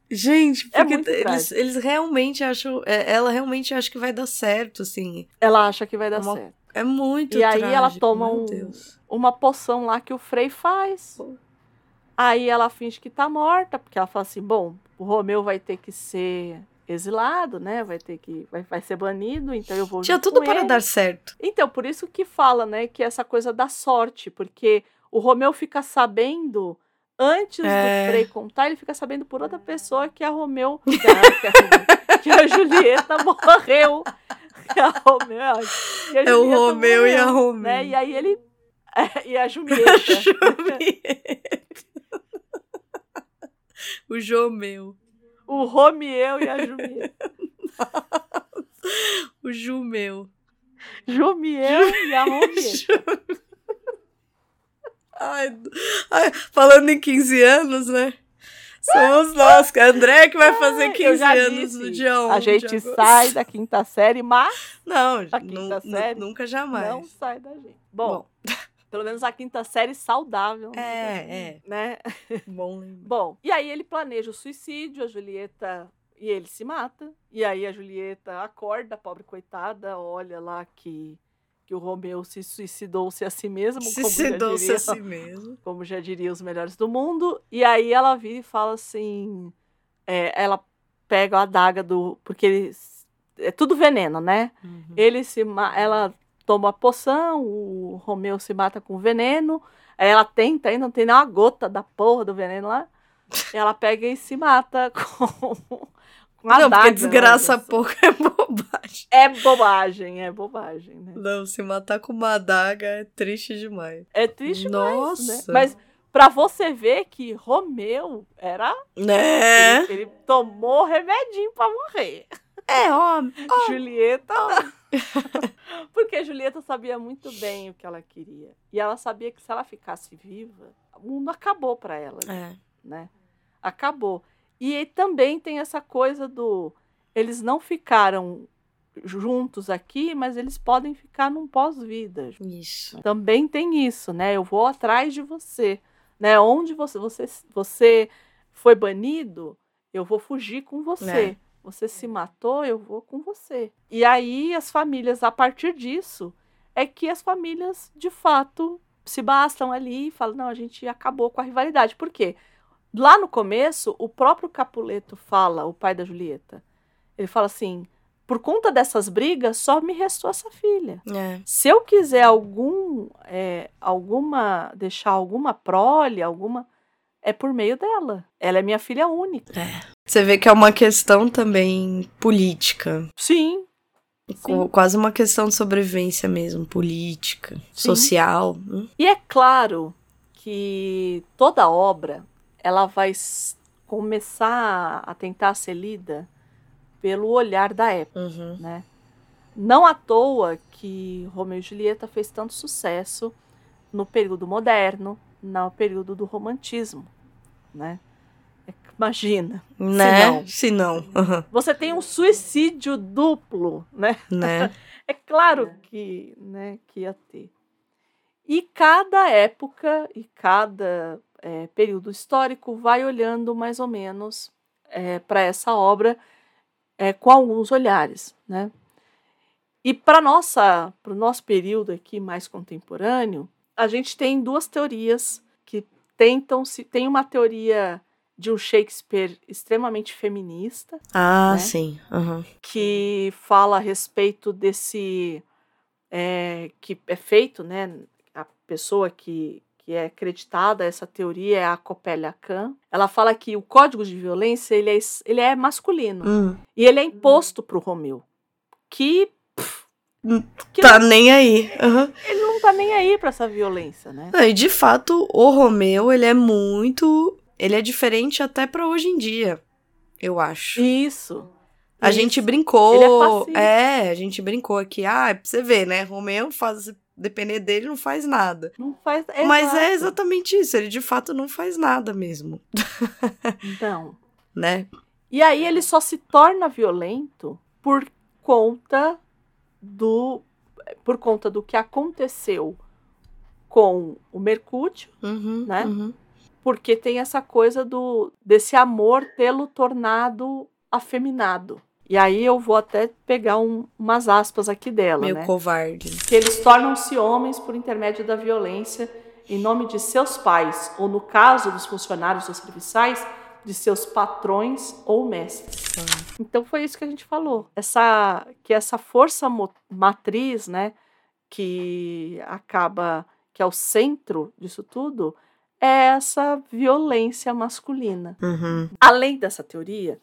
Gente, É porque muito eles, eles realmente acham. é, ela realmente acha que vai dar certo, assim. Ela acha que vai dar Uma- certo. É muito E aí ela trágico, toma um-. Uma poção lá que o Frei faz. Aí ela finge que tá morta, porque ela fala assim: bom, o Romeu vai ter que ser exilado, né? Vai ter que. Vai, vai ser banido, então eu vou. Tinha tudo para ele. dar certo. Então, por isso que fala, né, que essa coisa da sorte, porque o Romeu fica sabendo antes É. do Frei contar, ele fica sabendo por outra pessoa que a Romeu, que a, que a Romeu- que a Julieta morreu. A Romeu, que a É o Romeu e a Romeu. Né? E aí ele e a Julieta. o Jomeu. o Romeu e a Julieta. O Jumeu. Jumiel e a Romieta. Ai, ai, falando em 15 anos, né? Somos nós. que André que vai fazer Eu 15 já anos no dia 11. A gente sai da quinta série, mas Não, nu- quinta nu- série nunca jamais. não sai da gente. Bom, pelo menos a quinta série saudável. né? É, é. Né? Bom. Bom, e aí ele planeja o suicídio, a Julieta e ele se mata. E aí a Julieta acorda, a pobre coitada, olha lá que, que o Romeu se suicidou-se a si mesmo, como já Suicidou-se a si mesmo. como já diria os melhores do mundo. E aí ela vira e fala assim: é, ela pega a adaga do. Porque eles. É tudo veneno, né? Uhum. Ele se Ela toma a poção, o Romeu se mata com veneno. Aí ela tenta, ainda não tem nem uma gota da porra do veneno lá. Ela pega e se mata com. Com a Não, porque desgraça né? pouco é bobagem. É bobagem, é bobagem, né? Não, se matar com uma adaga é triste demais. É triste Nossa. demais, né? Mas pra você ver que Romeu era Né? Ele, ele tomou remedinho pra morrer. É, homem. Julieta. Porque Julieta sabia muito bem o que ela queria. E ela sabia que se ela ficasse viva, o mundo acabou pra ela, É. né? Acabou. E também tem essa coisa do. Eles não ficaram juntos aqui, mas eles podem ficar num pós-vida. Isso. Também tem isso, né? Eu vou atrás de você, né? Onde você você você foi banido, eu vou fugir com você. É. Você se matou, eu vou com você. E aí as famílias, a partir disso, é que as famílias de fato se bastam ali e falam: não, a gente acabou com a rivalidade. Por quê? Lá no começo, o próprio Capuleto fala, o pai da Julieta, ele fala assim: por conta dessas brigas, só me restou essa filha. É. Se eu quiser algum, é, alguma, deixar alguma prole, alguma, é por meio dela. Ela é minha filha única. Você vê que é uma questão também política. Sim. Co- Quase uma questão de sobrevivência mesmo, política, Sim. social. Hum, E é claro que toda obra ela vai começar a tentar ser lida pelo olhar da época, Uhum. né? Não à toa que Romeu e Julieta fez tanto sucesso no período moderno, no período do romantismo, né? É Imagina, Né? Se Se não. Uhum. você tem um suicídio duplo, né? Né? É claro que, né, que ia ter. E cada época e cada é, período histórico vai olhando mais ou menos para essa obra é, com alguns olhares, né? E para nossa, para o nosso período aqui mais contemporâneo, a gente tem duas teorias que tentam se tem uma teoria de um Shakespeare extremamente feminista, Ah, Né? sim. Uhum. que fala a respeito desse é, que é feito, né? A pessoa que, que é acreditada a essa teoria é a Copélia Kahn. Ela fala que o código de violência ele é, ele é masculino Hum. e ele é imposto para o Romeu, que, Hum, que Tá nem aí. Uhum. ele não tá nem aí para essa violência, né? Não, E de fato, o Romeu, ele é muito. Ele é diferente até pra hoje em dia, eu acho. Isso. A isso. gente brincou. Ele é é, a gente brincou aqui. Ah, pra você ver, né? Romeu faz. Depender dele, não faz nada. Não faz. Mas é Exato. exatamente isso. Ele de fato não faz nada mesmo. Não. Né? E aí ele só se torna violento por conta do por conta do que aconteceu com o Mercúrio, Uhum, Né? uhum. porque tem essa coisa do desse amor tê-lo tornado afeminado. E aí eu vou até pegar um- umas aspas aqui dela, Meio né? covarde. que eles tornam-se homens por intermédio da violência em nome de seus pais, ou no caso dos funcionários dos serviçais, de seus patrões ou mestres. Então foi isso que a gente falou. Essa que essa força matriz, né, que acaba que é o centro disso tudo, é essa violência masculina. Uhum. Além dessa teoria,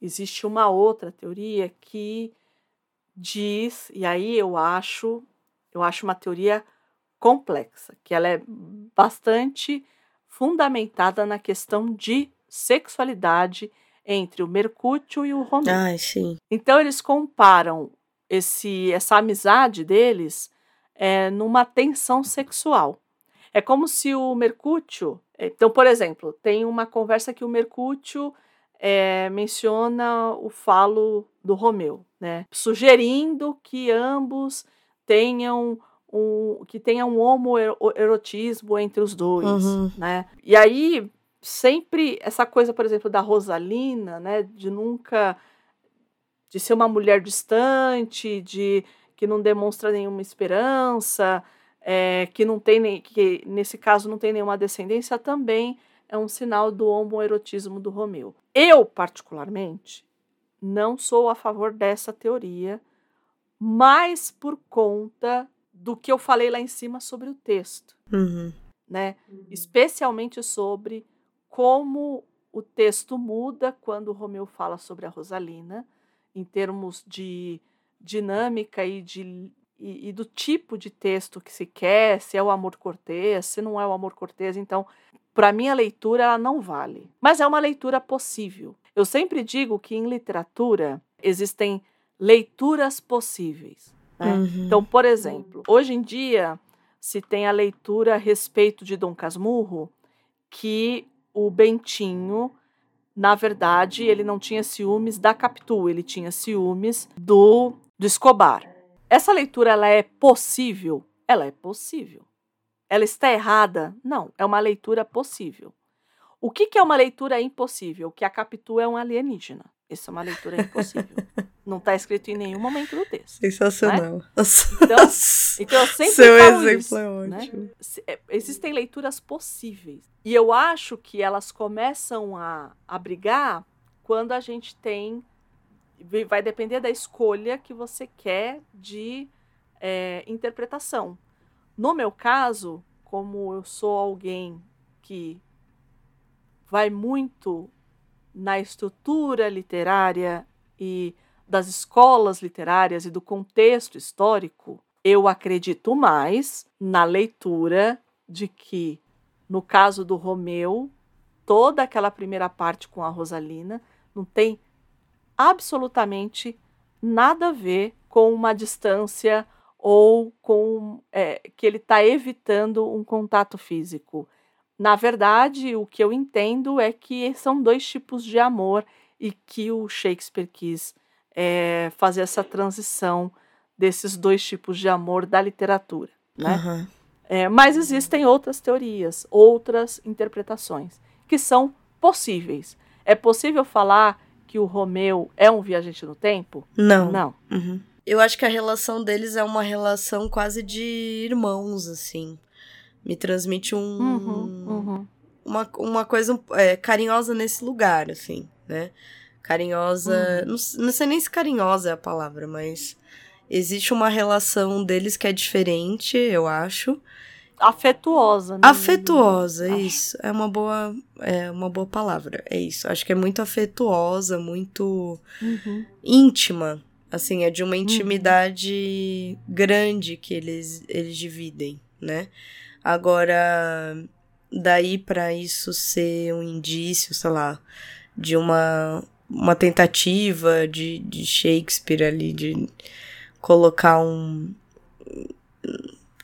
existe uma outra teoria que diz, e aí eu acho, eu acho uma teoria complexa, que ela é bastante fundamentada na questão de sexualidade entre o Mercúrio e o Romeu. Ai, sim. Então eles comparam esse essa amizade deles é, numa tensão sexual. É como se o Mercúrio. Então, por exemplo, tem uma conversa que o Mercúrio é, menciona o falo do Romeu, né? Sugerindo que ambos tenham um que tenha um homoerotismo entre os dois, Uhum. né? E aí sempre essa coisa, por exemplo, da Rosalina, né, de nunca de ser uma mulher distante, de que não demonstra nenhuma esperança, é, que não tem nem, que nesse caso não tem nenhuma descendência, também é um sinal do homoerotismo do Romeu. Eu, particularmente, não sou a favor dessa teoria, mas por conta do que eu falei lá em cima sobre o texto Uhum. né? Especialmente sobre como o texto muda quando o Romeu fala sobre a Rosalina, em termos de dinâmica e, de, e, e do tipo de texto que se quer, se é o amor cortês, se não é o amor cortês. Então, para minha leitura, ela não vale. Mas é uma leitura possível. Eu sempre digo que em literatura existem leituras possíveis. né? Uhum. Então, por exemplo, hoje em dia se tem a leitura a respeito de Dom Casmurro, que o Bentinho, na verdade, ele não tinha ciúmes da Capitu, ele tinha ciúmes do, do Escobar. Essa leitura ela é possível? Ela é possível. Ela está errada? Não, é uma leitura possível. O que, que é uma leitura impossível? Que a Capitu é um alienígena. Isso é uma leitura impossível. Não está escrito em nenhum momento do texto. Sensacional. Então, então eu sempre Seu exemplo isso, é né? ótimo. Se- é, Existem leituras possíveis. E eu acho que elas começam a, a brigar quando a gente tem. vai- Vai depender da escolha que você quer de é, interpretação. No meu caso, como eu sou alguém que vai muito na estrutura literária e das escolas literárias e do contexto histórico, eu acredito mais na leitura de que, no caso do Romeu, toda aquela primeira parte com a Rosalina não tem absolutamente nada a ver com uma distância ou com é, que ele está evitando um contato físico. Na verdade, o que eu entendo é que são dois tipos de amor e que o Shakespeare quis é, fazer essa transição desses dois tipos de amor da literatura. Né? Uhum. É, mas existem outras teorias, outras interpretações, que são possíveis. É possível falar que o Romeu é um viajante no tempo? Não. Não. Uhum. Eu acho que a relação deles é uma relação quase de irmãos, assim. Me transmite um. Uhum, uhum. Uma, uma coisa é, carinhosa nesse lugar, assim, né? Carinhosa. Uhum. Não, não sei nem se carinhosa é a palavra, mas existe uma relação deles que é diferente, eu acho. Afetuosa, né? Afetuosa, Acho. isso. É uma boa, é uma boa palavra. É isso. Acho que é muito afetuosa, muito Uhum. íntima. Assim, é de uma intimidade grande que eles, eles dividem, né? Agora, daí pra isso ser um indício, sei lá, de uma, uma tentativa de, de Shakespeare ali de colocar um,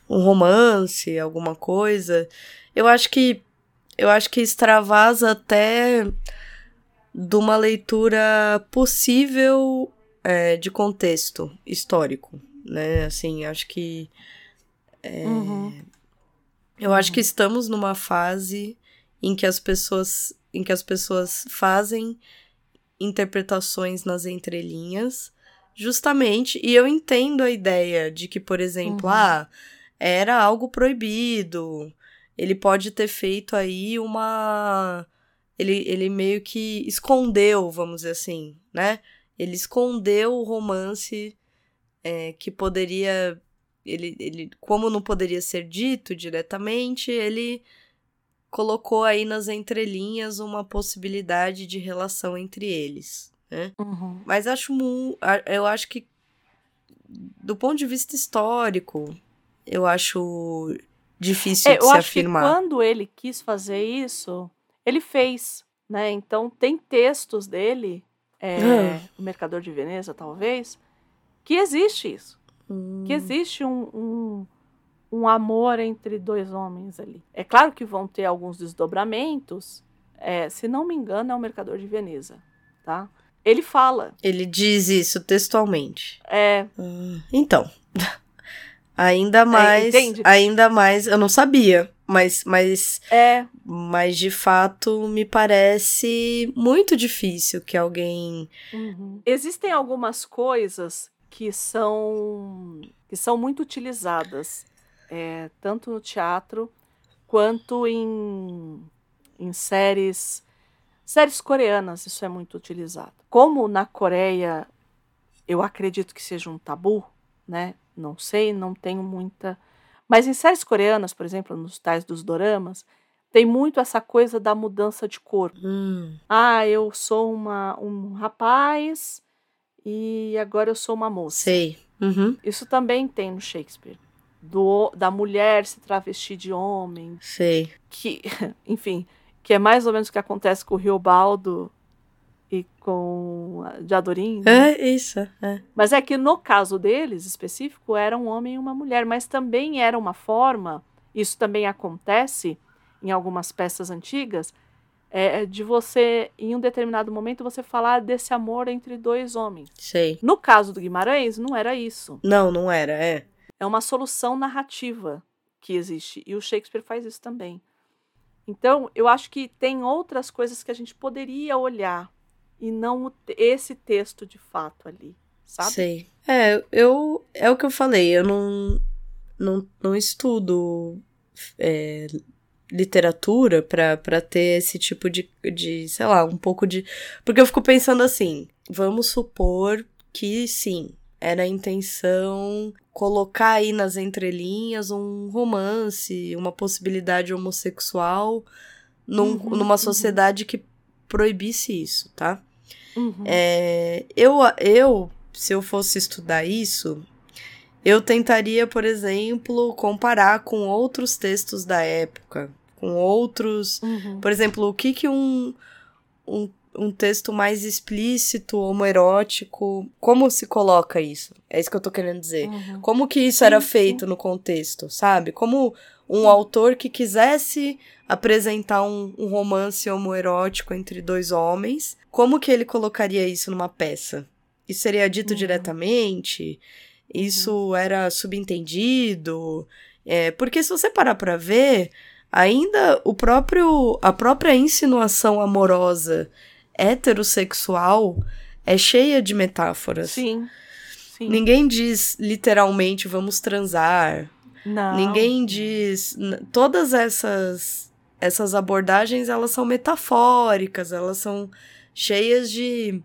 um romance, alguma coisa. Eu acho que eu acho que extravasa até de uma leitura possível é, de contexto histórico, né? Assim, acho que é, Uhum. eu acho que estamos numa fase em que as pessoas em que as pessoas fazem interpretações nas entrelinhas, justamente, e eu entendo a ideia de que, por exemplo, Uhum. ah, era algo proibido. Ele pode ter feito aí uma ele, ele meio que escondeu, vamos dizer assim, né? Ele escondeu o romance é, que poderia. Ele, ele, como não poderia ser dito diretamente, ele colocou aí nas entrelinhas uma possibilidade de relação entre eles, né? Uhum. Mas acho eu acho que do ponto de vista histórico, eu acho difícil É, de se afirmar. quando ele quis fazer isso, ele fez, né? Então tem textos dele, é, Ah. o Mercador de Veneza, talvez, que existe isso, Hum, que existe um, um, um amor entre dois homens ali. É claro que vão ter alguns desdobramentos. é, se não me engano, é o Mercador de Veneza, tá? Ele fala, Ele diz isso textualmente. é, Hum, Então, ainda mais, entende? ainda mais, eu não sabia, mas, mas, é, mas de fato me parece muito difícil que alguém Uhum. Existem algumas coisas que são que são muito utilizadas, é, tanto no teatro quanto em, em séries séries coreanas. Isso é muito utilizado. Como na Coreia, eu acredito que seja um tabu, né? Não sei, não tenho muita. Mas em séries coreanas, por exemplo, nos tais dos doramas, tem muito essa coisa da mudança de corpo. Hum, Ah, eu sou uma, um rapaz e agora eu sou uma moça. sei. Uhum, Isso também tem no Shakespeare. Do, da mulher se travestir de homem, sei. que, enfim, que é mais ou menos o que acontece com o Riobaldo e com a Diadorim. né? É isso, é. Mas é que no caso deles, específico, era um homem e uma mulher, mas também era uma forma, isso também acontece em algumas peças antigas, é, de você, em um determinado momento, você falar desse amor entre dois homens. Sei. No caso do Guimarães, não era isso. Não, não era, é. É uma solução narrativa que existe. E o Shakespeare faz isso também. Então, eu acho que tem outras coisas que a gente poderia olhar e não o esse texto de fato ali, sabe? Sei. É, eu. É o que eu falei, eu não. Não, não estudo é, literatura pra, pra ter esse tipo de, de. Sei lá, um pouco de. Porque eu fico pensando assim: vamos supor que sim, era a intenção colocar aí nas entrelinhas um romance, uma possibilidade homossexual num- Uhum, numa uhum. sociedade que proibisse isso, tá? Uhum. É, eu, eu, se eu fosse estudar isso, eu tentaria, por exemplo, comparar com outros textos da época, com outros. Uhum. Por exemplo, o que que um, um, um texto mais explícito, homoerótico, como se coloca isso? É isso que eu tô querendo dizer. Uhum. Como que isso era feito no contexto, sabe? Como um autor que quisesse apresentar um, um romance homoerótico entre dois homens, como que ele colocaria isso numa peça? Isso seria dito Uhum. diretamente? Isso era subentendido? É, porque se você parar pra ver, ainda o próprio a própria insinuação amorosa heterossexual é cheia de metáforas. Sim. Sim. Ninguém diz literalmente vamos transar. Não. Ninguém diz todas essas essas abordagens elas são metafóricas, elas são cheias de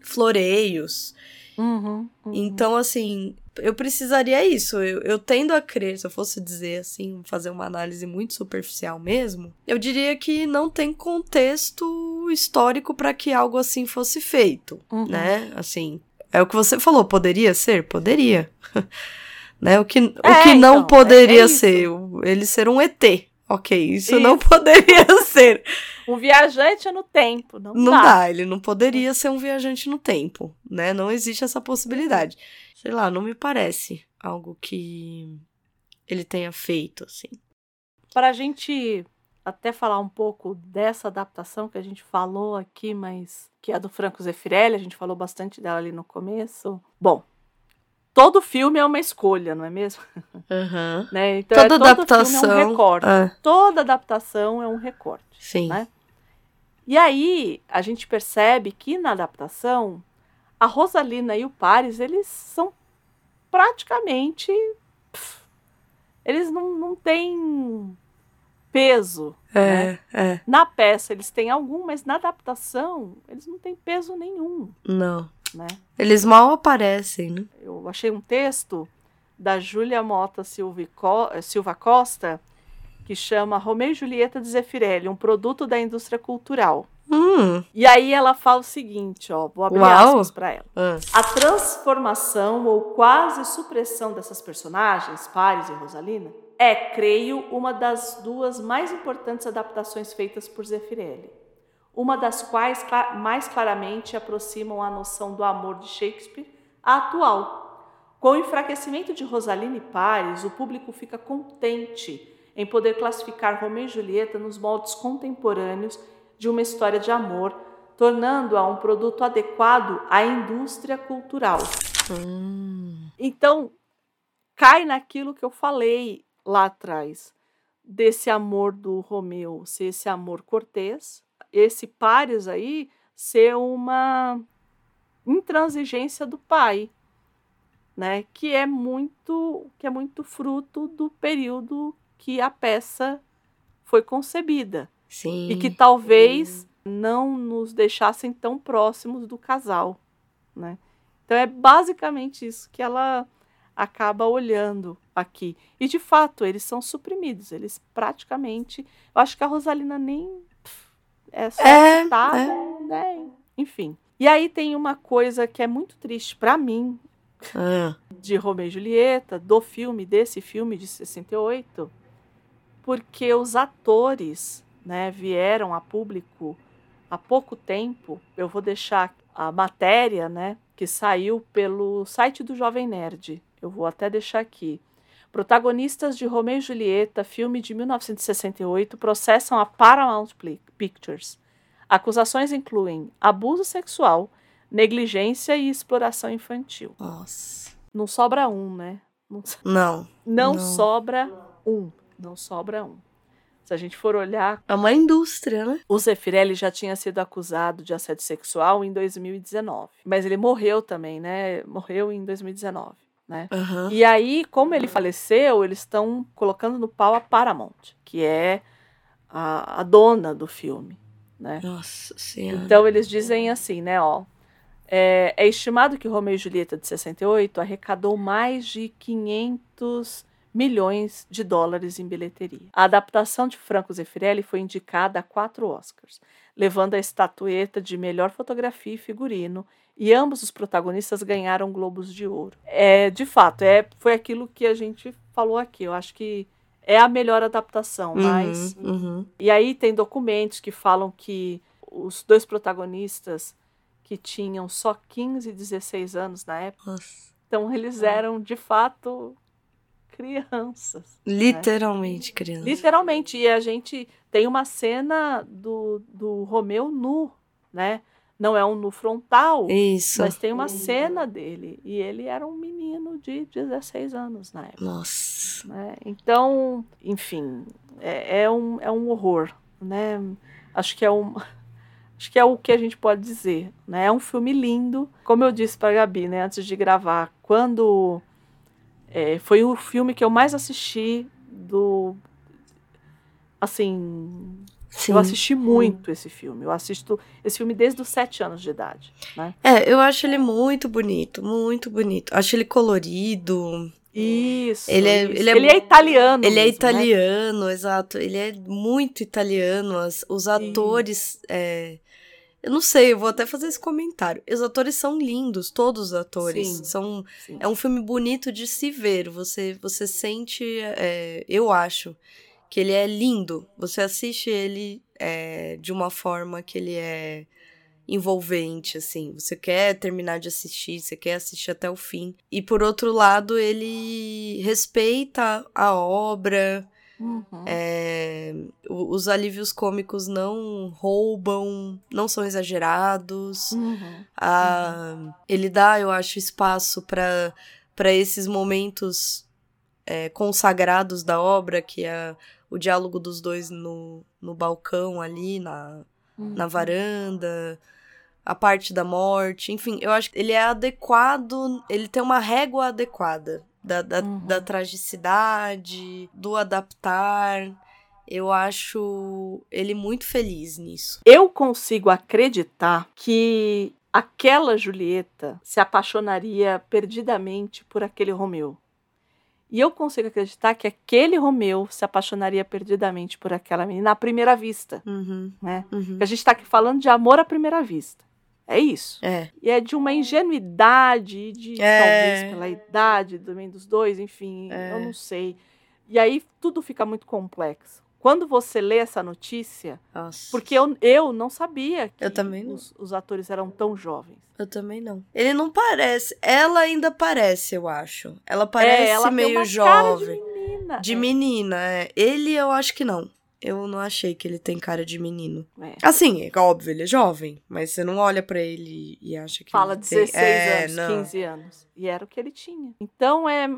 floreios. Uhum, uhum. Então, assim, eu precisaria isso. Eu, eu tendo a crer, se eu fosse dizer assim, fazer uma análise muito superficial mesmo, eu diria que não tem contexto histórico para que algo assim fosse feito, Uhum. né? Assim, é o que você falou, poderia ser? Poderia. né? O que, o É, que não então, poderia é- é ser? o- Ele ser um ET. Ok, isso, não Isso. poderia ser. Um viajante no tempo. Não, Não dá. dá, ele não poderia ser um viajante no tempo, né? Não existe essa possibilidade. Sei lá, não me parece algo que ele tenha feito, assim. Para a gente até falar um pouco dessa adaptação que a gente falou aqui, mas que é a do Franco Zeffirelli, a gente falou bastante dela ali no começo. Bom, todo filme é uma escolha, não é mesmo? Aham. Né? Então, Toda é, todo adaptação. filme é um recorte. é, Toda adaptação é um recorte. sim. né? E aí a gente percebe que na adaptação a Rosalina e o Paris eles são praticamente pff, eles não, não têm peso. né? É, é. Na peça eles têm algum, mas na adaptação eles não têm peso nenhum, Não. Né? Eles mal aparecem, né? Eu achei um texto da Júlia Mota Silva, eh, Silva Costa que chama Romeu e Julieta de Zeffirelli, um produto da indústria cultural. Hum. E aí ela fala o seguinte, ó, vou abrir Uau. aspas para ela. ah, A transformação ou quase supressão dessas personagens, Paris e Rosalina, é, creio, uma das duas mais importantes adaptações feitas por Zeffirelli. Uma das quais mais claramente aproximam a noção do amor de Shakespeare à atual. Com o enfraquecimento de Rosalina e Paris, o público fica contente em poder classificar Romeu e Julieta nos moldes contemporâneos de uma história de amor, tornando-a um produto adequado à indústria cultural. hum. Então, cai naquilo que eu falei lá atrás, desse amor do Romeu ser esse amor cortês, esse Paris aí ser uma intransigência do pai, né? Que é muito, que é muito fruto do período que a peça foi concebida Sim. e que talvez não nos deixassem tão próximos do casal, né? Então é basicamente isso que ela acaba olhando aqui. E de fato, eles são suprimidos, eles praticamente, eu acho que a Rosalina nem é só É, é. né? Enfim. E aí tem uma coisa que é muito triste para mim Ah, de Romeu e Julieta, do filme, desse filme de 68, porque os atores né, vieram a público há pouco tempo. Eu vou deixar a matéria né, que saiu pelo site do Jovem Nerd. Eu vou até deixar aqui. Protagonistas de Romeu e Julieta, filme de 1968, processam a Paramount Pictures. Acusações incluem abuso sexual, negligência e exploração infantil. nossa. Não sobra um, né? Não, Não. não Não. sobra um. Não sobra um. Se a gente for olhar, É uma indústria, né? o Zeffirelli já tinha sido acusado de assédio sexual em 2019. Mas ele morreu também, né? Morreu em 2019, né? Aham. E aí, como ele faleceu, eles estão colocando no pau a Paramount, que é a, a dona do filme, né? Nossa senhora. Então eles dizem assim, né, ó. É, é estimado que Romeu e Julieta de 68 arrecadou mais de 500 milhões de dólares em bilheteria. A adaptação de Franco Zeffirelli foi indicada a quatro Oscars, levando a estatueta de melhor fotografia e figurino, e ambos os protagonistas ganharam Globos de Ouro. É, de fato, é, foi aquilo que a gente falou aqui. Eu acho que é a melhor adaptação, mas Uhum, uhum. e aí tem documentos que falam que os dois protagonistas que tinham só 15 e 16 anos na época. Nossa. Então eles eram, de fato, crianças. Literalmente criança. Literalmente. E a gente tem uma cena do, do Romeu nu, né? Não é um nu frontal, Isso. mas tem uma cena dele. E ele era um menino de 16 anos na época. Nossa. né? Então, enfim, é, é um, é um horror, né? Acho que é um, acho que é o que a gente pode dizer, né? É um filme lindo, como eu disse para Gabi, né? Antes de gravar, quando é, foi o filme que eu mais assisti do, assim, Sim. eu assisti muito esse filme. Eu assisto esse filme desde os sete anos de idade, né? É, eu acho ele muito bonito, muito bonito. Acho ele colorido. Isso. Ele é- isso. ele é- italiano. Ele é mesmo, né? italiano, exato. Ele é muito italiano. As- os atores. é, Eu não sei, eu vou até fazer esse comentário. Os atores são lindos, todos os atores. Sim. São, Sim. é um filme bonito de se ver. Você, você sente. é, eu acho que ele é lindo. Você assiste ele é, de uma forma que ele é envolvente, assim. Você quer terminar de assistir, você quer assistir até o fim. E por outro lado, ele respeita a obra. Uhum. é, os alívios cômicos não roubam, não são exagerados. Uhum. Ah, ele dá, eu acho, espaço para para esses momentos é, consagrados da obra, que é o diálogo dos dois no, no balcão ali, na, na varanda, a parte da morte, enfim, eu acho que ele é adequado, ele tem uma régua adequada da, da, Uhum. da tragicidade, do adaptar. Eu acho ele muito feliz nisso. Eu consigo acreditar que aquela Julieta se apaixonaria perdidamente por aquele Romeu. E eu consigo acreditar que aquele Romeu se apaixonaria perdidamente por aquela menina à primeira vista, Uhum, né? uhum. A gente está aqui falando de amor à primeira vista. É isso. É. E é de uma ingenuidade, de É. talvez pela idade também dos dois, enfim, É. eu não sei. E aí tudo fica muito complexo. Quando você lê essa notícia, Nossa. porque eu, eu não sabia que Eu também não. Os, os atores eram tão jovens. Eu também não. Ele não parece. Ela ainda parece, eu acho. Ela parece é, ela tem meio jovem. De menina. De é, menina, é. Ele eu acho que não. Eu não achei que ele tem cara de menino. é. Assim, é óbvio, ele é jovem, mas você não olha pra ele e acha que Fala ele tem... 16 é, anos, não. 15 anos. E era o que ele tinha. Então é.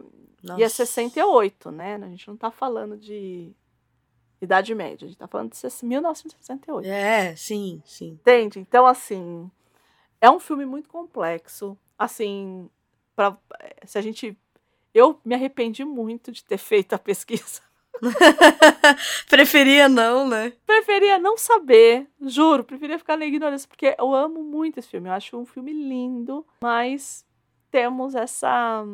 Nossa. E é 68, né? A gente não tá falando de Idade Média, a gente tá falando de 1968. É, sim, sim. Entende? Então, assim, é um filme muito complexo. Assim, pra, se a gente. Eu me arrependi muito de ter feito a pesquisa. Preferia não, né? Preferia não saber, juro, preferia ficar na ignorância, porque eu amo muito esse filme. Eu acho um filme lindo, mas temos essa,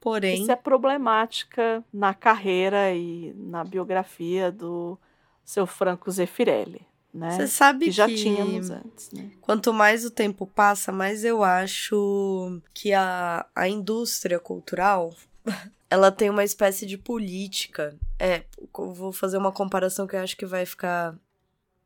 Porém, essa problemática na carreira e na biografia do seu Franco Zeffirelli, né? você sabe que já que tínhamos antes, né? quanto mais o tempo passa, mais eu acho que a, a indústria cultural ela tem uma espécie de política. É, vou fazer uma comparação que eu acho que vai ficar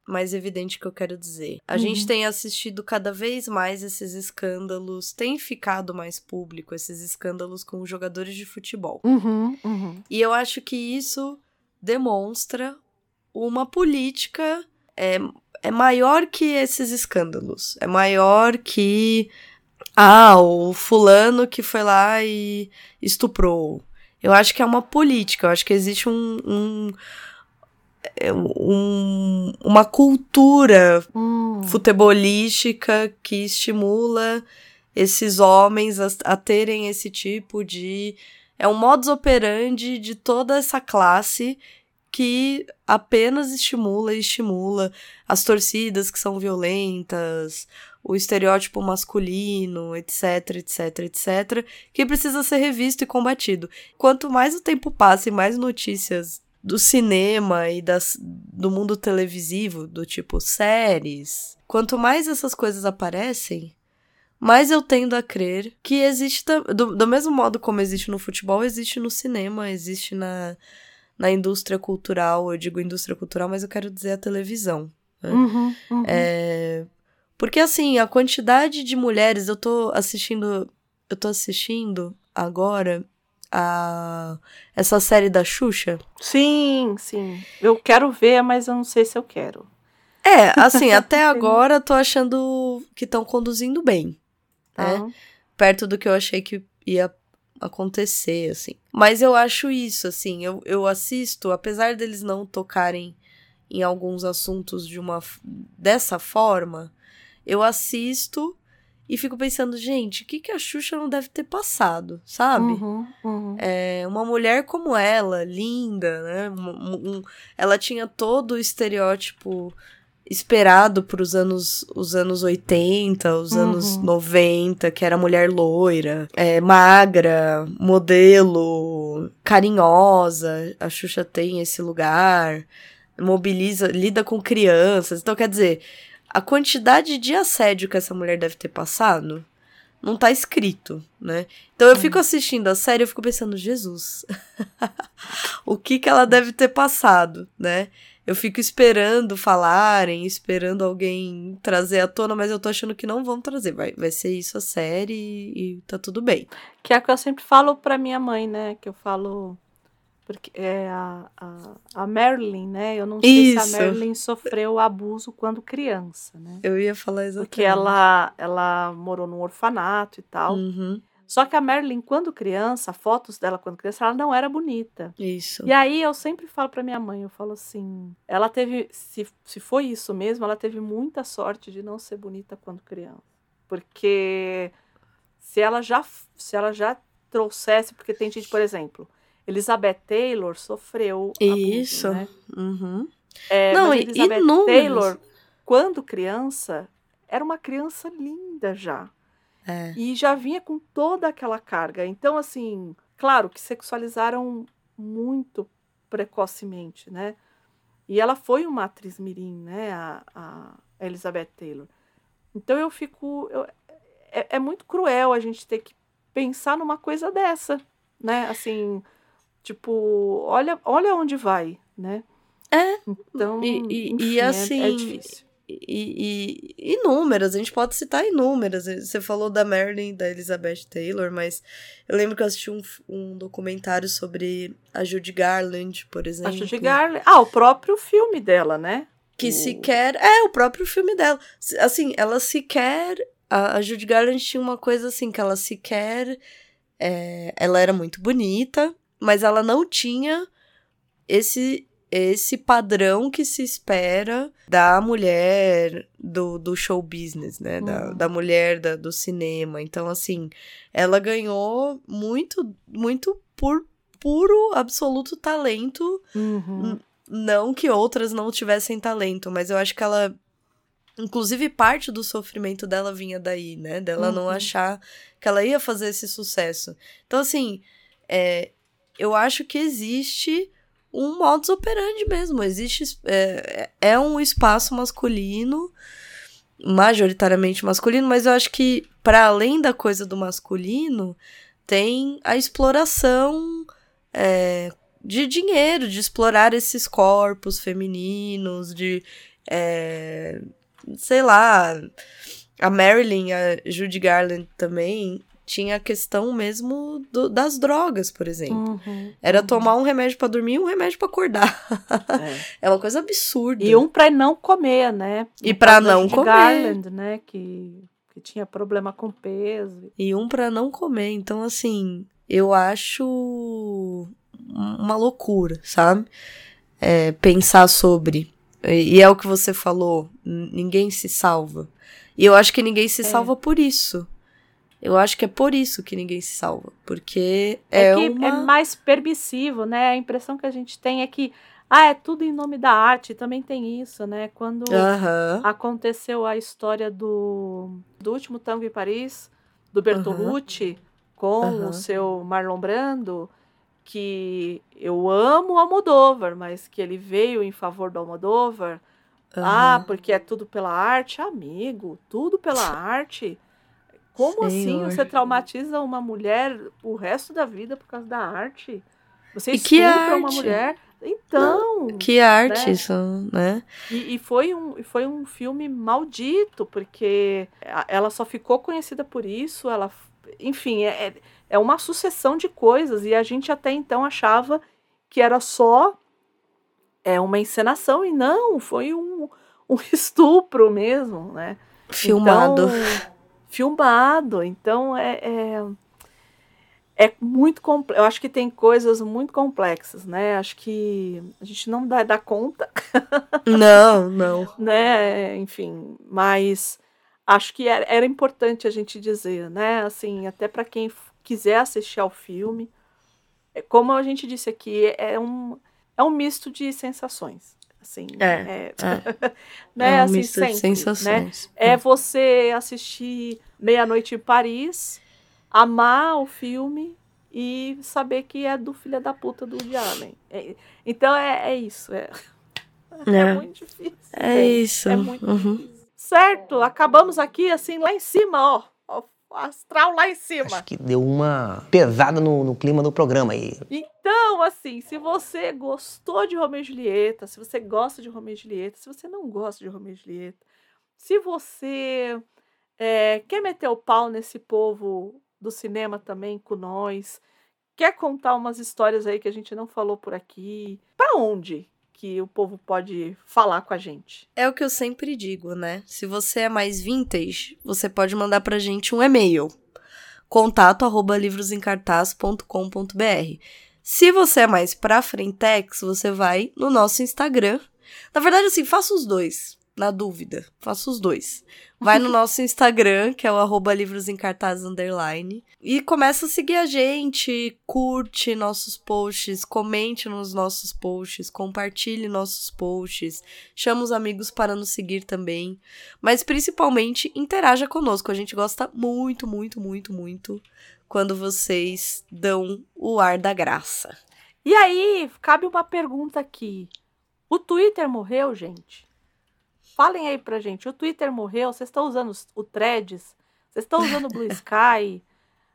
mais evidente que eu quero dizer. A Uhum. gente tem assistido cada vez mais esses escândalos, tem ficado mais público esses escândalos com jogadores de futebol. Uhum, uhum. E eu acho que isso demonstra uma política é, é maior que esses escândalos. É maior que ah, o fulano que foi lá e estuprou. Eu acho que é uma política, eu acho que existe um, um, um- uma cultura Hum. futebolística que estimula esses homens a, a terem esse tipo de. É um modus operandi de toda essa classe que apenas estimula e estimula as torcidas que são violentas, o estereótipo masculino, etc, etc, etc, que precisa ser revisto e combatido. Quanto mais o tempo passa e mais notícias do cinema e das, do mundo televisivo, do tipo séries, quanto mais essas coisas aparecem, mais eu tendo a crer que existe, do, do mesmo modo como existe no futebol, existe no cinema, existe na, na indústria cultural. Eu digo indústria cultural, mas eu quero dizer a televisão. né? Uhum, uhum. É, porque assim, a quantidade de mulheres, eu tô assistindo, eu tô assistindo agora a essa série da Xuxa. Sim, sim. Eu quero ver, mas eu não sei se eu quero. É, assim, até agora tô achando que estão conduzindo bem, né? Tá? Perto do que eu achei que ia acontecer, assim. Mas eu acho isso, assim, eu, eu assisto, apesar deles não tocarem em alguns assuntos de uma dessa forma, eu assisto e fico pensando, gente, o que, que a Xuxa não deve ter passado, sabe? Uhum, uhum. É, uma mulher como ela, linda, né? Um- um- ela tinha todo o estereótipo esperado para os anos, os anos 80, os Uhum. anos 90, que era mulher loira, é, magra, modelo, carinhosa. A Xuxa tem esse lugar, mobiliza, lida com crianças. Então, quer dizer, a quantidade de assédio que essa mulher deve ter passado não tá escrito, né? Então eu fico assistindo a série e eu fico pensando, Jesus, o que que ela deve ter passado, né? Eu fico esperando falarem, esperando alguém trazer à tona, mas eu tô achando que não vão trazer. Vai, vai ser isso a série e, e tá tudo bem. Que é o que eu sempre falo pra minha mãe, né? Que eu falo. Porque é a, a, a Marilyn, né? Eu não sei se Isso. a Marilyn sofreu abuso quando criança, né? Eu ia falar exatamente. Porque ela, ela morou num orfanato e tal. Uhum, Só que a Marilyn, quando criança, fotos dela quando criança, ela não era bonita. isso. E aí eu sempre falo pra minha mãe, eu falo assim, ela teve, se, se foi isso mesmo, ela teve muita sorte de não ser bonita quando criança. Porque se ela já, se ela já trouxesse, porque tem gente, por exemplo, Elizabeth Taylor sofreu abuso, Isso. né? Uhum. É, Não, mas e- Elizabeth inúmeros. Taylor, quando criança, era uma criança linda já. É. E já vinha com toda aquela carga. Então, assim, claro que sexualizaram muito precocemente, né? E ela foi uma atriz mirim, né? A, a Elizabeth Taylor. Então eu fico. eu- é, é muito cruel a gente ter que pensar numa coisa dessa, né? Assim, tipo, olha, olha onde vai, né? É. Então, E- e- e enfim, é- é assim, difícil. E, e inúmeras, a gente pode citar inúmeras. Você falou da Marilyn, da Elizabeth Taylor, mas eu lembro que eu assisti um, um documentário sobre a Judy Garland, por A exemplo. Judy Garland. Ah, o próprio filme dela, né? Que O- sequer. É, o próprio filme dela. Assim, ela sequer. A, a Judy Garland tinha uma coisa assim, que ela sequer. é, ela era muito bonita, mas ela não tinha esse esse padrão que se espera da mulher do, do show business, né? Da, Uhum. da mulher da, do cinema. Então, assim, ela ganhou muito, muito por puro, absoluto talento Uhum. não que outras não tivessem talento, mas eu acho que ela. Inclusive, parte do sofrimento dela vinha daí, né? Dela não Uhum. achar que ela ia fazer esse sucesso. Então, assim, é, eu acho que existe um modus operandi mesmo. Existe. É, é um espaço masculino, majoritariamente masculino, mas eu acho que, para além da coisa do masculino, tem a exploração. é, de dinheiro, de explorar esses corpos femininos, de. é, sei lá. A Marilyn, a Judy Garland também tinha a questão mesmo do- das drogas, por exemplo. Uhum. Era tomar um remédio pra dormir e um remédio pra acordar. É. É uma coisa absurda. E um pra não comer, né? E da não comer. Garland, né? Que, que tinha problema com peso. E um pra não comer. Então, assim, eu acho uma loucura, sabe? É, pensar sobre. E é o que você falou, ninguém se salva. E eu acho que ninguém se É. salva por isso. Eu acho que é por isso que ninguém se salva. Porque É, é, que uma... é mais permissivo, né? A impressão que a gente tem é que, ah, é tudo em nome da arte. Também tem isso, né? Quando aconteceu a história do, do último tango em Paris, do Bertolucci, com o seu Marlon Brando, que eu amo o Almodóvar, mas que ele veio em favor do Almodóvar. Ah, porque é tudo pela arte, amigo, tudo pela arte. Como assim Senhor. você traumatiza uma mulher o resto da vida por causa da arte? Você E que estupra uma arte? mulher. Então. Que arte né? isso, né? E, e foi, um, foi um filme maldito, porque ela só ficou conhecida por isso. Ela, enfim, é, é- é uma sucessão de coisas. E a gente até então achava que era só é, uma encenação, e não, foi um, um estupro mesmo, né? Filmado. Então, filmado. Então é, é, é muito complexo. Eu acho que tem coisas muito complexas, né? Acho que a gente não vai dar conta, Não, não. né? Enfim, mas acho que era, era importante a gente dizer, né? Assim, até para quem quiser assistir ao filme, é, como a gente disse aqui, é um, é um misto de sensações. Assim, É, né? é um assim, misto de sempre, sensações. Né? É você assistir Meia-Noite em Paris, amar o filme e saber que é do filho da puta do Woody. É- então é, é isso. É, é É. muito difícil. É isso. É muito Uhum. difícil. Certo, acabamos aqui assim lá em cima, ó. Astral lá em cima. Acho que deu uma pesada no, no clima do programa aí. Então, assim, se você gostou de Romeu e Julieta, se você gosta de Romeu e Julieta, se você não gosta de Romeu e Julieta, se você é, quer meter o pau nesse povo do cinema também com nós, quer contar umas histórias aí que a gente não falou por aqui, pra onde que o povo pode falar com a gente? É o que eu sempre digo, né? Se você é mais vintage, você pode mandar pra gente um e-mail. Contato arroba livrosencartaz.com.br Se você é mais pra frentex, você vai no nosso Instagram. Na verdade, assim, faça os dois. Na dúvida, faça os dois. Vai no nosso Instagram, que é o arroba livrosencartaz underline. E começa a seguir a gente, curte nossos posts, comente nos nossos posts, compartilhe nossos posts, chama os amigos para nos seguir também. Mas principalmente interaja conosco. A gente gosta muito, muito, muito, muito quando vocês dão o ar da graça. E aí, cabe uma pergunta aqui. O Twitter morreu, gente? Falem aí pra gente. O Twitter morreu? Vocês estão usando os- o Threads? Vocês estão usando o Blue Sky?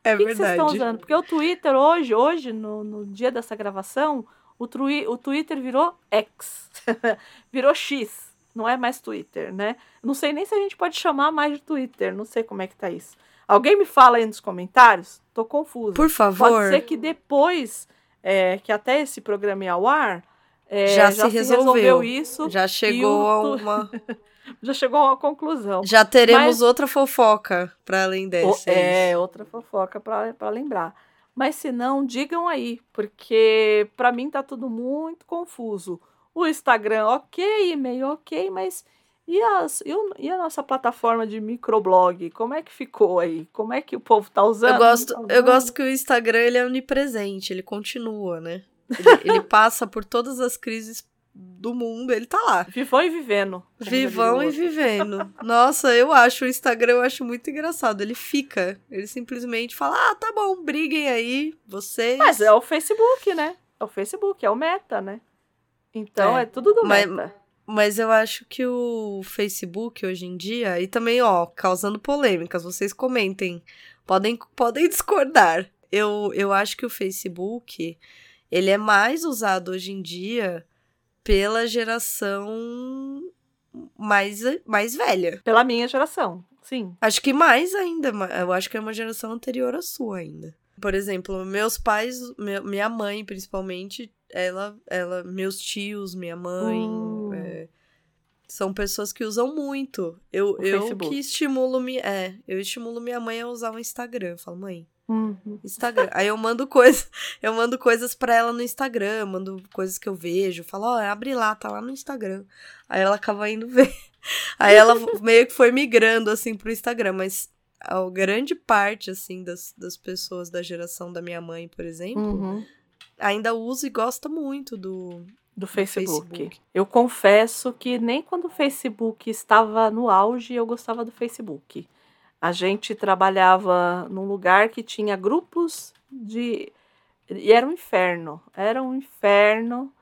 É o que vocês estão usando? Porque o Twitter hoje, hoje, no, no dia dessa gravação, o, trui- o Twitter virou X. virou X. Não é mais Twitter, né? Não sei nem se a gente pode chamar mais de Twitter. Não sei como é que tá isso. Alguém me fala aí nos comentários? Tô confusa. Por favor. Pode ser que depois, é, que até esse programa ia ao ar, é, Já se resolveu. isso. Já chegou a o uma. Já chegou a uma conclusão. Já teremos Mas- outra fofoca para além O- dessa. é, outra fofoca pra pra lembrar. Mas se não, digam aí, porque pra mim tá tudo muito confuso. O Instagram, ok, e-mail, ok, mas e, as, e, a nossa plataforma de microblog? Como é que ficou aí? Como é que o povo tá usando? Eu gosto, eu tá usando? gosto que o Instagram ele é onipresente, ele continua, né? Ele, ele passa por todas as crises do mundo, ele tá lá. Vivão e vivendo. Vivão e vivendo. Nossa, eu acho o Instagram, eu acho muito engraçado. Ele fica, ele simplesmente fala: "Ah, tá bom, briguem aí, vocês". Mas é o Facebook, né? É o Facebook, é o Meta, né? Então É, é, tudo do mas- Meta. Mas eu acho que o Facebook hoje em dia, e também, ó, causando polêmicas, vocês comentem. Podem, podem discordar. Eu, eu acho que o Facebook, ele é mais usado hoje em dia pela geração mais, mais velha. Pela minha geração, sim. Acho que mais ainda. Eu acho que é uma geração anterior à sua ainda. Por exemplo, meus pais, minha mãe principalmente, ela, ela, meus tios, minha mãe, Hum. é, são pessoas que usam muito. Eu, O eu Facebook. que estimulo é, eu estimulo minha mãe a usar o Instagram. Eu falo, mãe, Uhum. Instagram. Aí eu mando coisas, eu mando coisas para ela no Instagram, mando coisas que eu vejo, falo, ó, abre lá, tá lá no Instagram. Aí ela acaba indo ver. Aí ela meio que foi migrando assim pro Instagram, mas a grande parte assim das, das pessoas da geração da minha mãe, por exemplo, Uhum. ainda usa e gosta muito do do Facebook. Facebook. Eu confesso que nem quando o Facebook estava no auge eu gostava do Facebook. A gente trabalhava num lugar que tinha grupos de. E era um inferno. Era um inferno.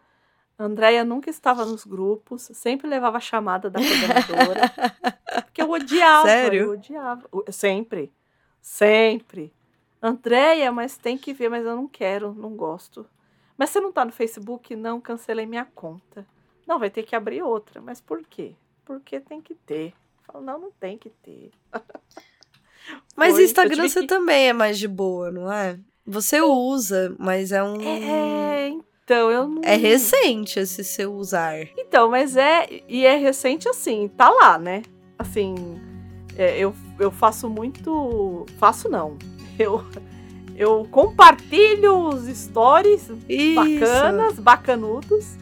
Andréia nunca estava nos grupos, sempre levava a chamada da coordenadora. porque eu odiava. Sério? Eu odiava. Sempre. Sempre. Andréia, mas tem que ver, mas eu não quero, não gosto. Mas você não tá no Facebook? Não, cancelei minha conta. Não, vai ter que abrir outra. Mas por quê? Porque tem que ter. Eu falo, não, não tem que ter. Mas Foi, Instagram você que- também é mais de boa, não é? Você usa, mas é um. É, então, eu não. É recente esse seu usar. Então, mas é. E é recente assim, tá lá, né? Assim, é, eu, eu faço muito. Faço não. Eu, eu compartilho os stories Isso. bacanas, bacanudos.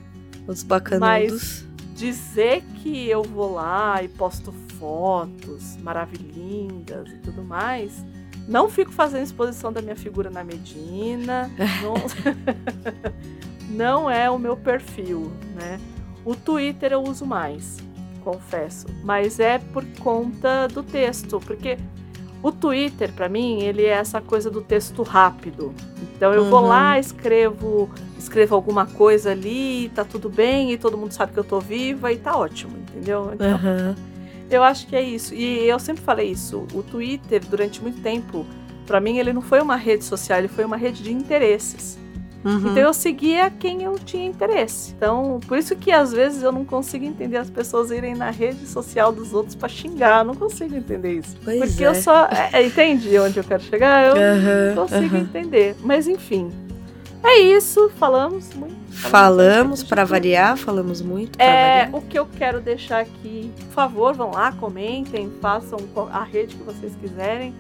Os bacanudos. Dizer que eu vou lá e posto fotos maravilhindas e tudo mais. Não fico fazendo exposição da minha figura na Medina. Não, não é o meu perfil, né? O Twitter eu uso mais, confesso. Mas é por conta do texto, porque o Twitter, pra mim, ele é essa coisa do texto rápido. Então eu vou Uhum. lá, escrevo, escrevo alguma coisa ali, tá tudo bem, e todo mundo sabe que eu tô viva e tá ótimo, entendeu? Então, Aham. Eu acho que é isso. E eu sempre falei isso. O Twitter, durante muito tempo, pra mim, ele não foi uma rede social, ele foi uma rede de interesses. Uhum. Então eu seguia quem eu tinha interesse. Então, por isso que às vezes eu não consigo entender as pessoas irem na rede social dos outros pra xingar. Eu não consigo entender isso. Pois Porque é. eu só. é, é, entende onde eu quero chegar? Eu não consigo aham. entender. Mas enfim. É isso. Falamos muito. Falamos tudo. variar, falamos muito É, variar. o que eu quero deixar aqui, por favor, vão lá, comentem, façam a rede que vocês quiserem.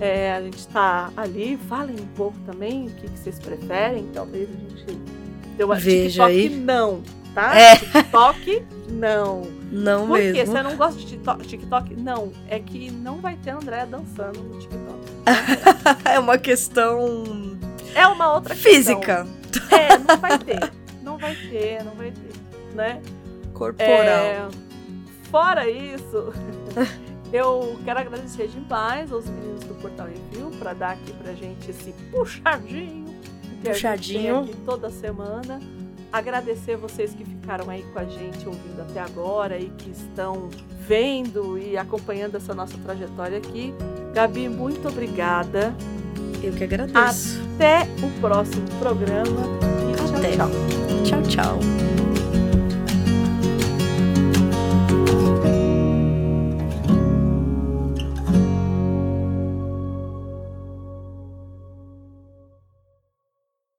É, a gente tá ali, falem um pouco também o que, que vocês preferem. Talvez a gente dê uma Veja TikTok aí. não, tá? É. TikTok não. Não Por quê? mesmo. Você não gosta de TikTok? TikTok? Não. É que não vai ter André dançando no TikTok. É uma questão É uma outra questão. É, não vai ter. Não vai ter, não vai ter, né? corporal. É, fora isso, eu quero agradecer demais aos meninos do Portal Review para dar aqui pra gente esse puxadinho. Que Puxadinho. A gente tem aqui toda semana. Agradecer vocês que ficaram aí com a gente ouvindo até agora e que estão vendo e acompanhando essa nossa trajetória aqui. Gabi, muito obrigada. Eu que agradeço. Até o próximo programa. E tchau, Até. tchau. Tchau, tchau.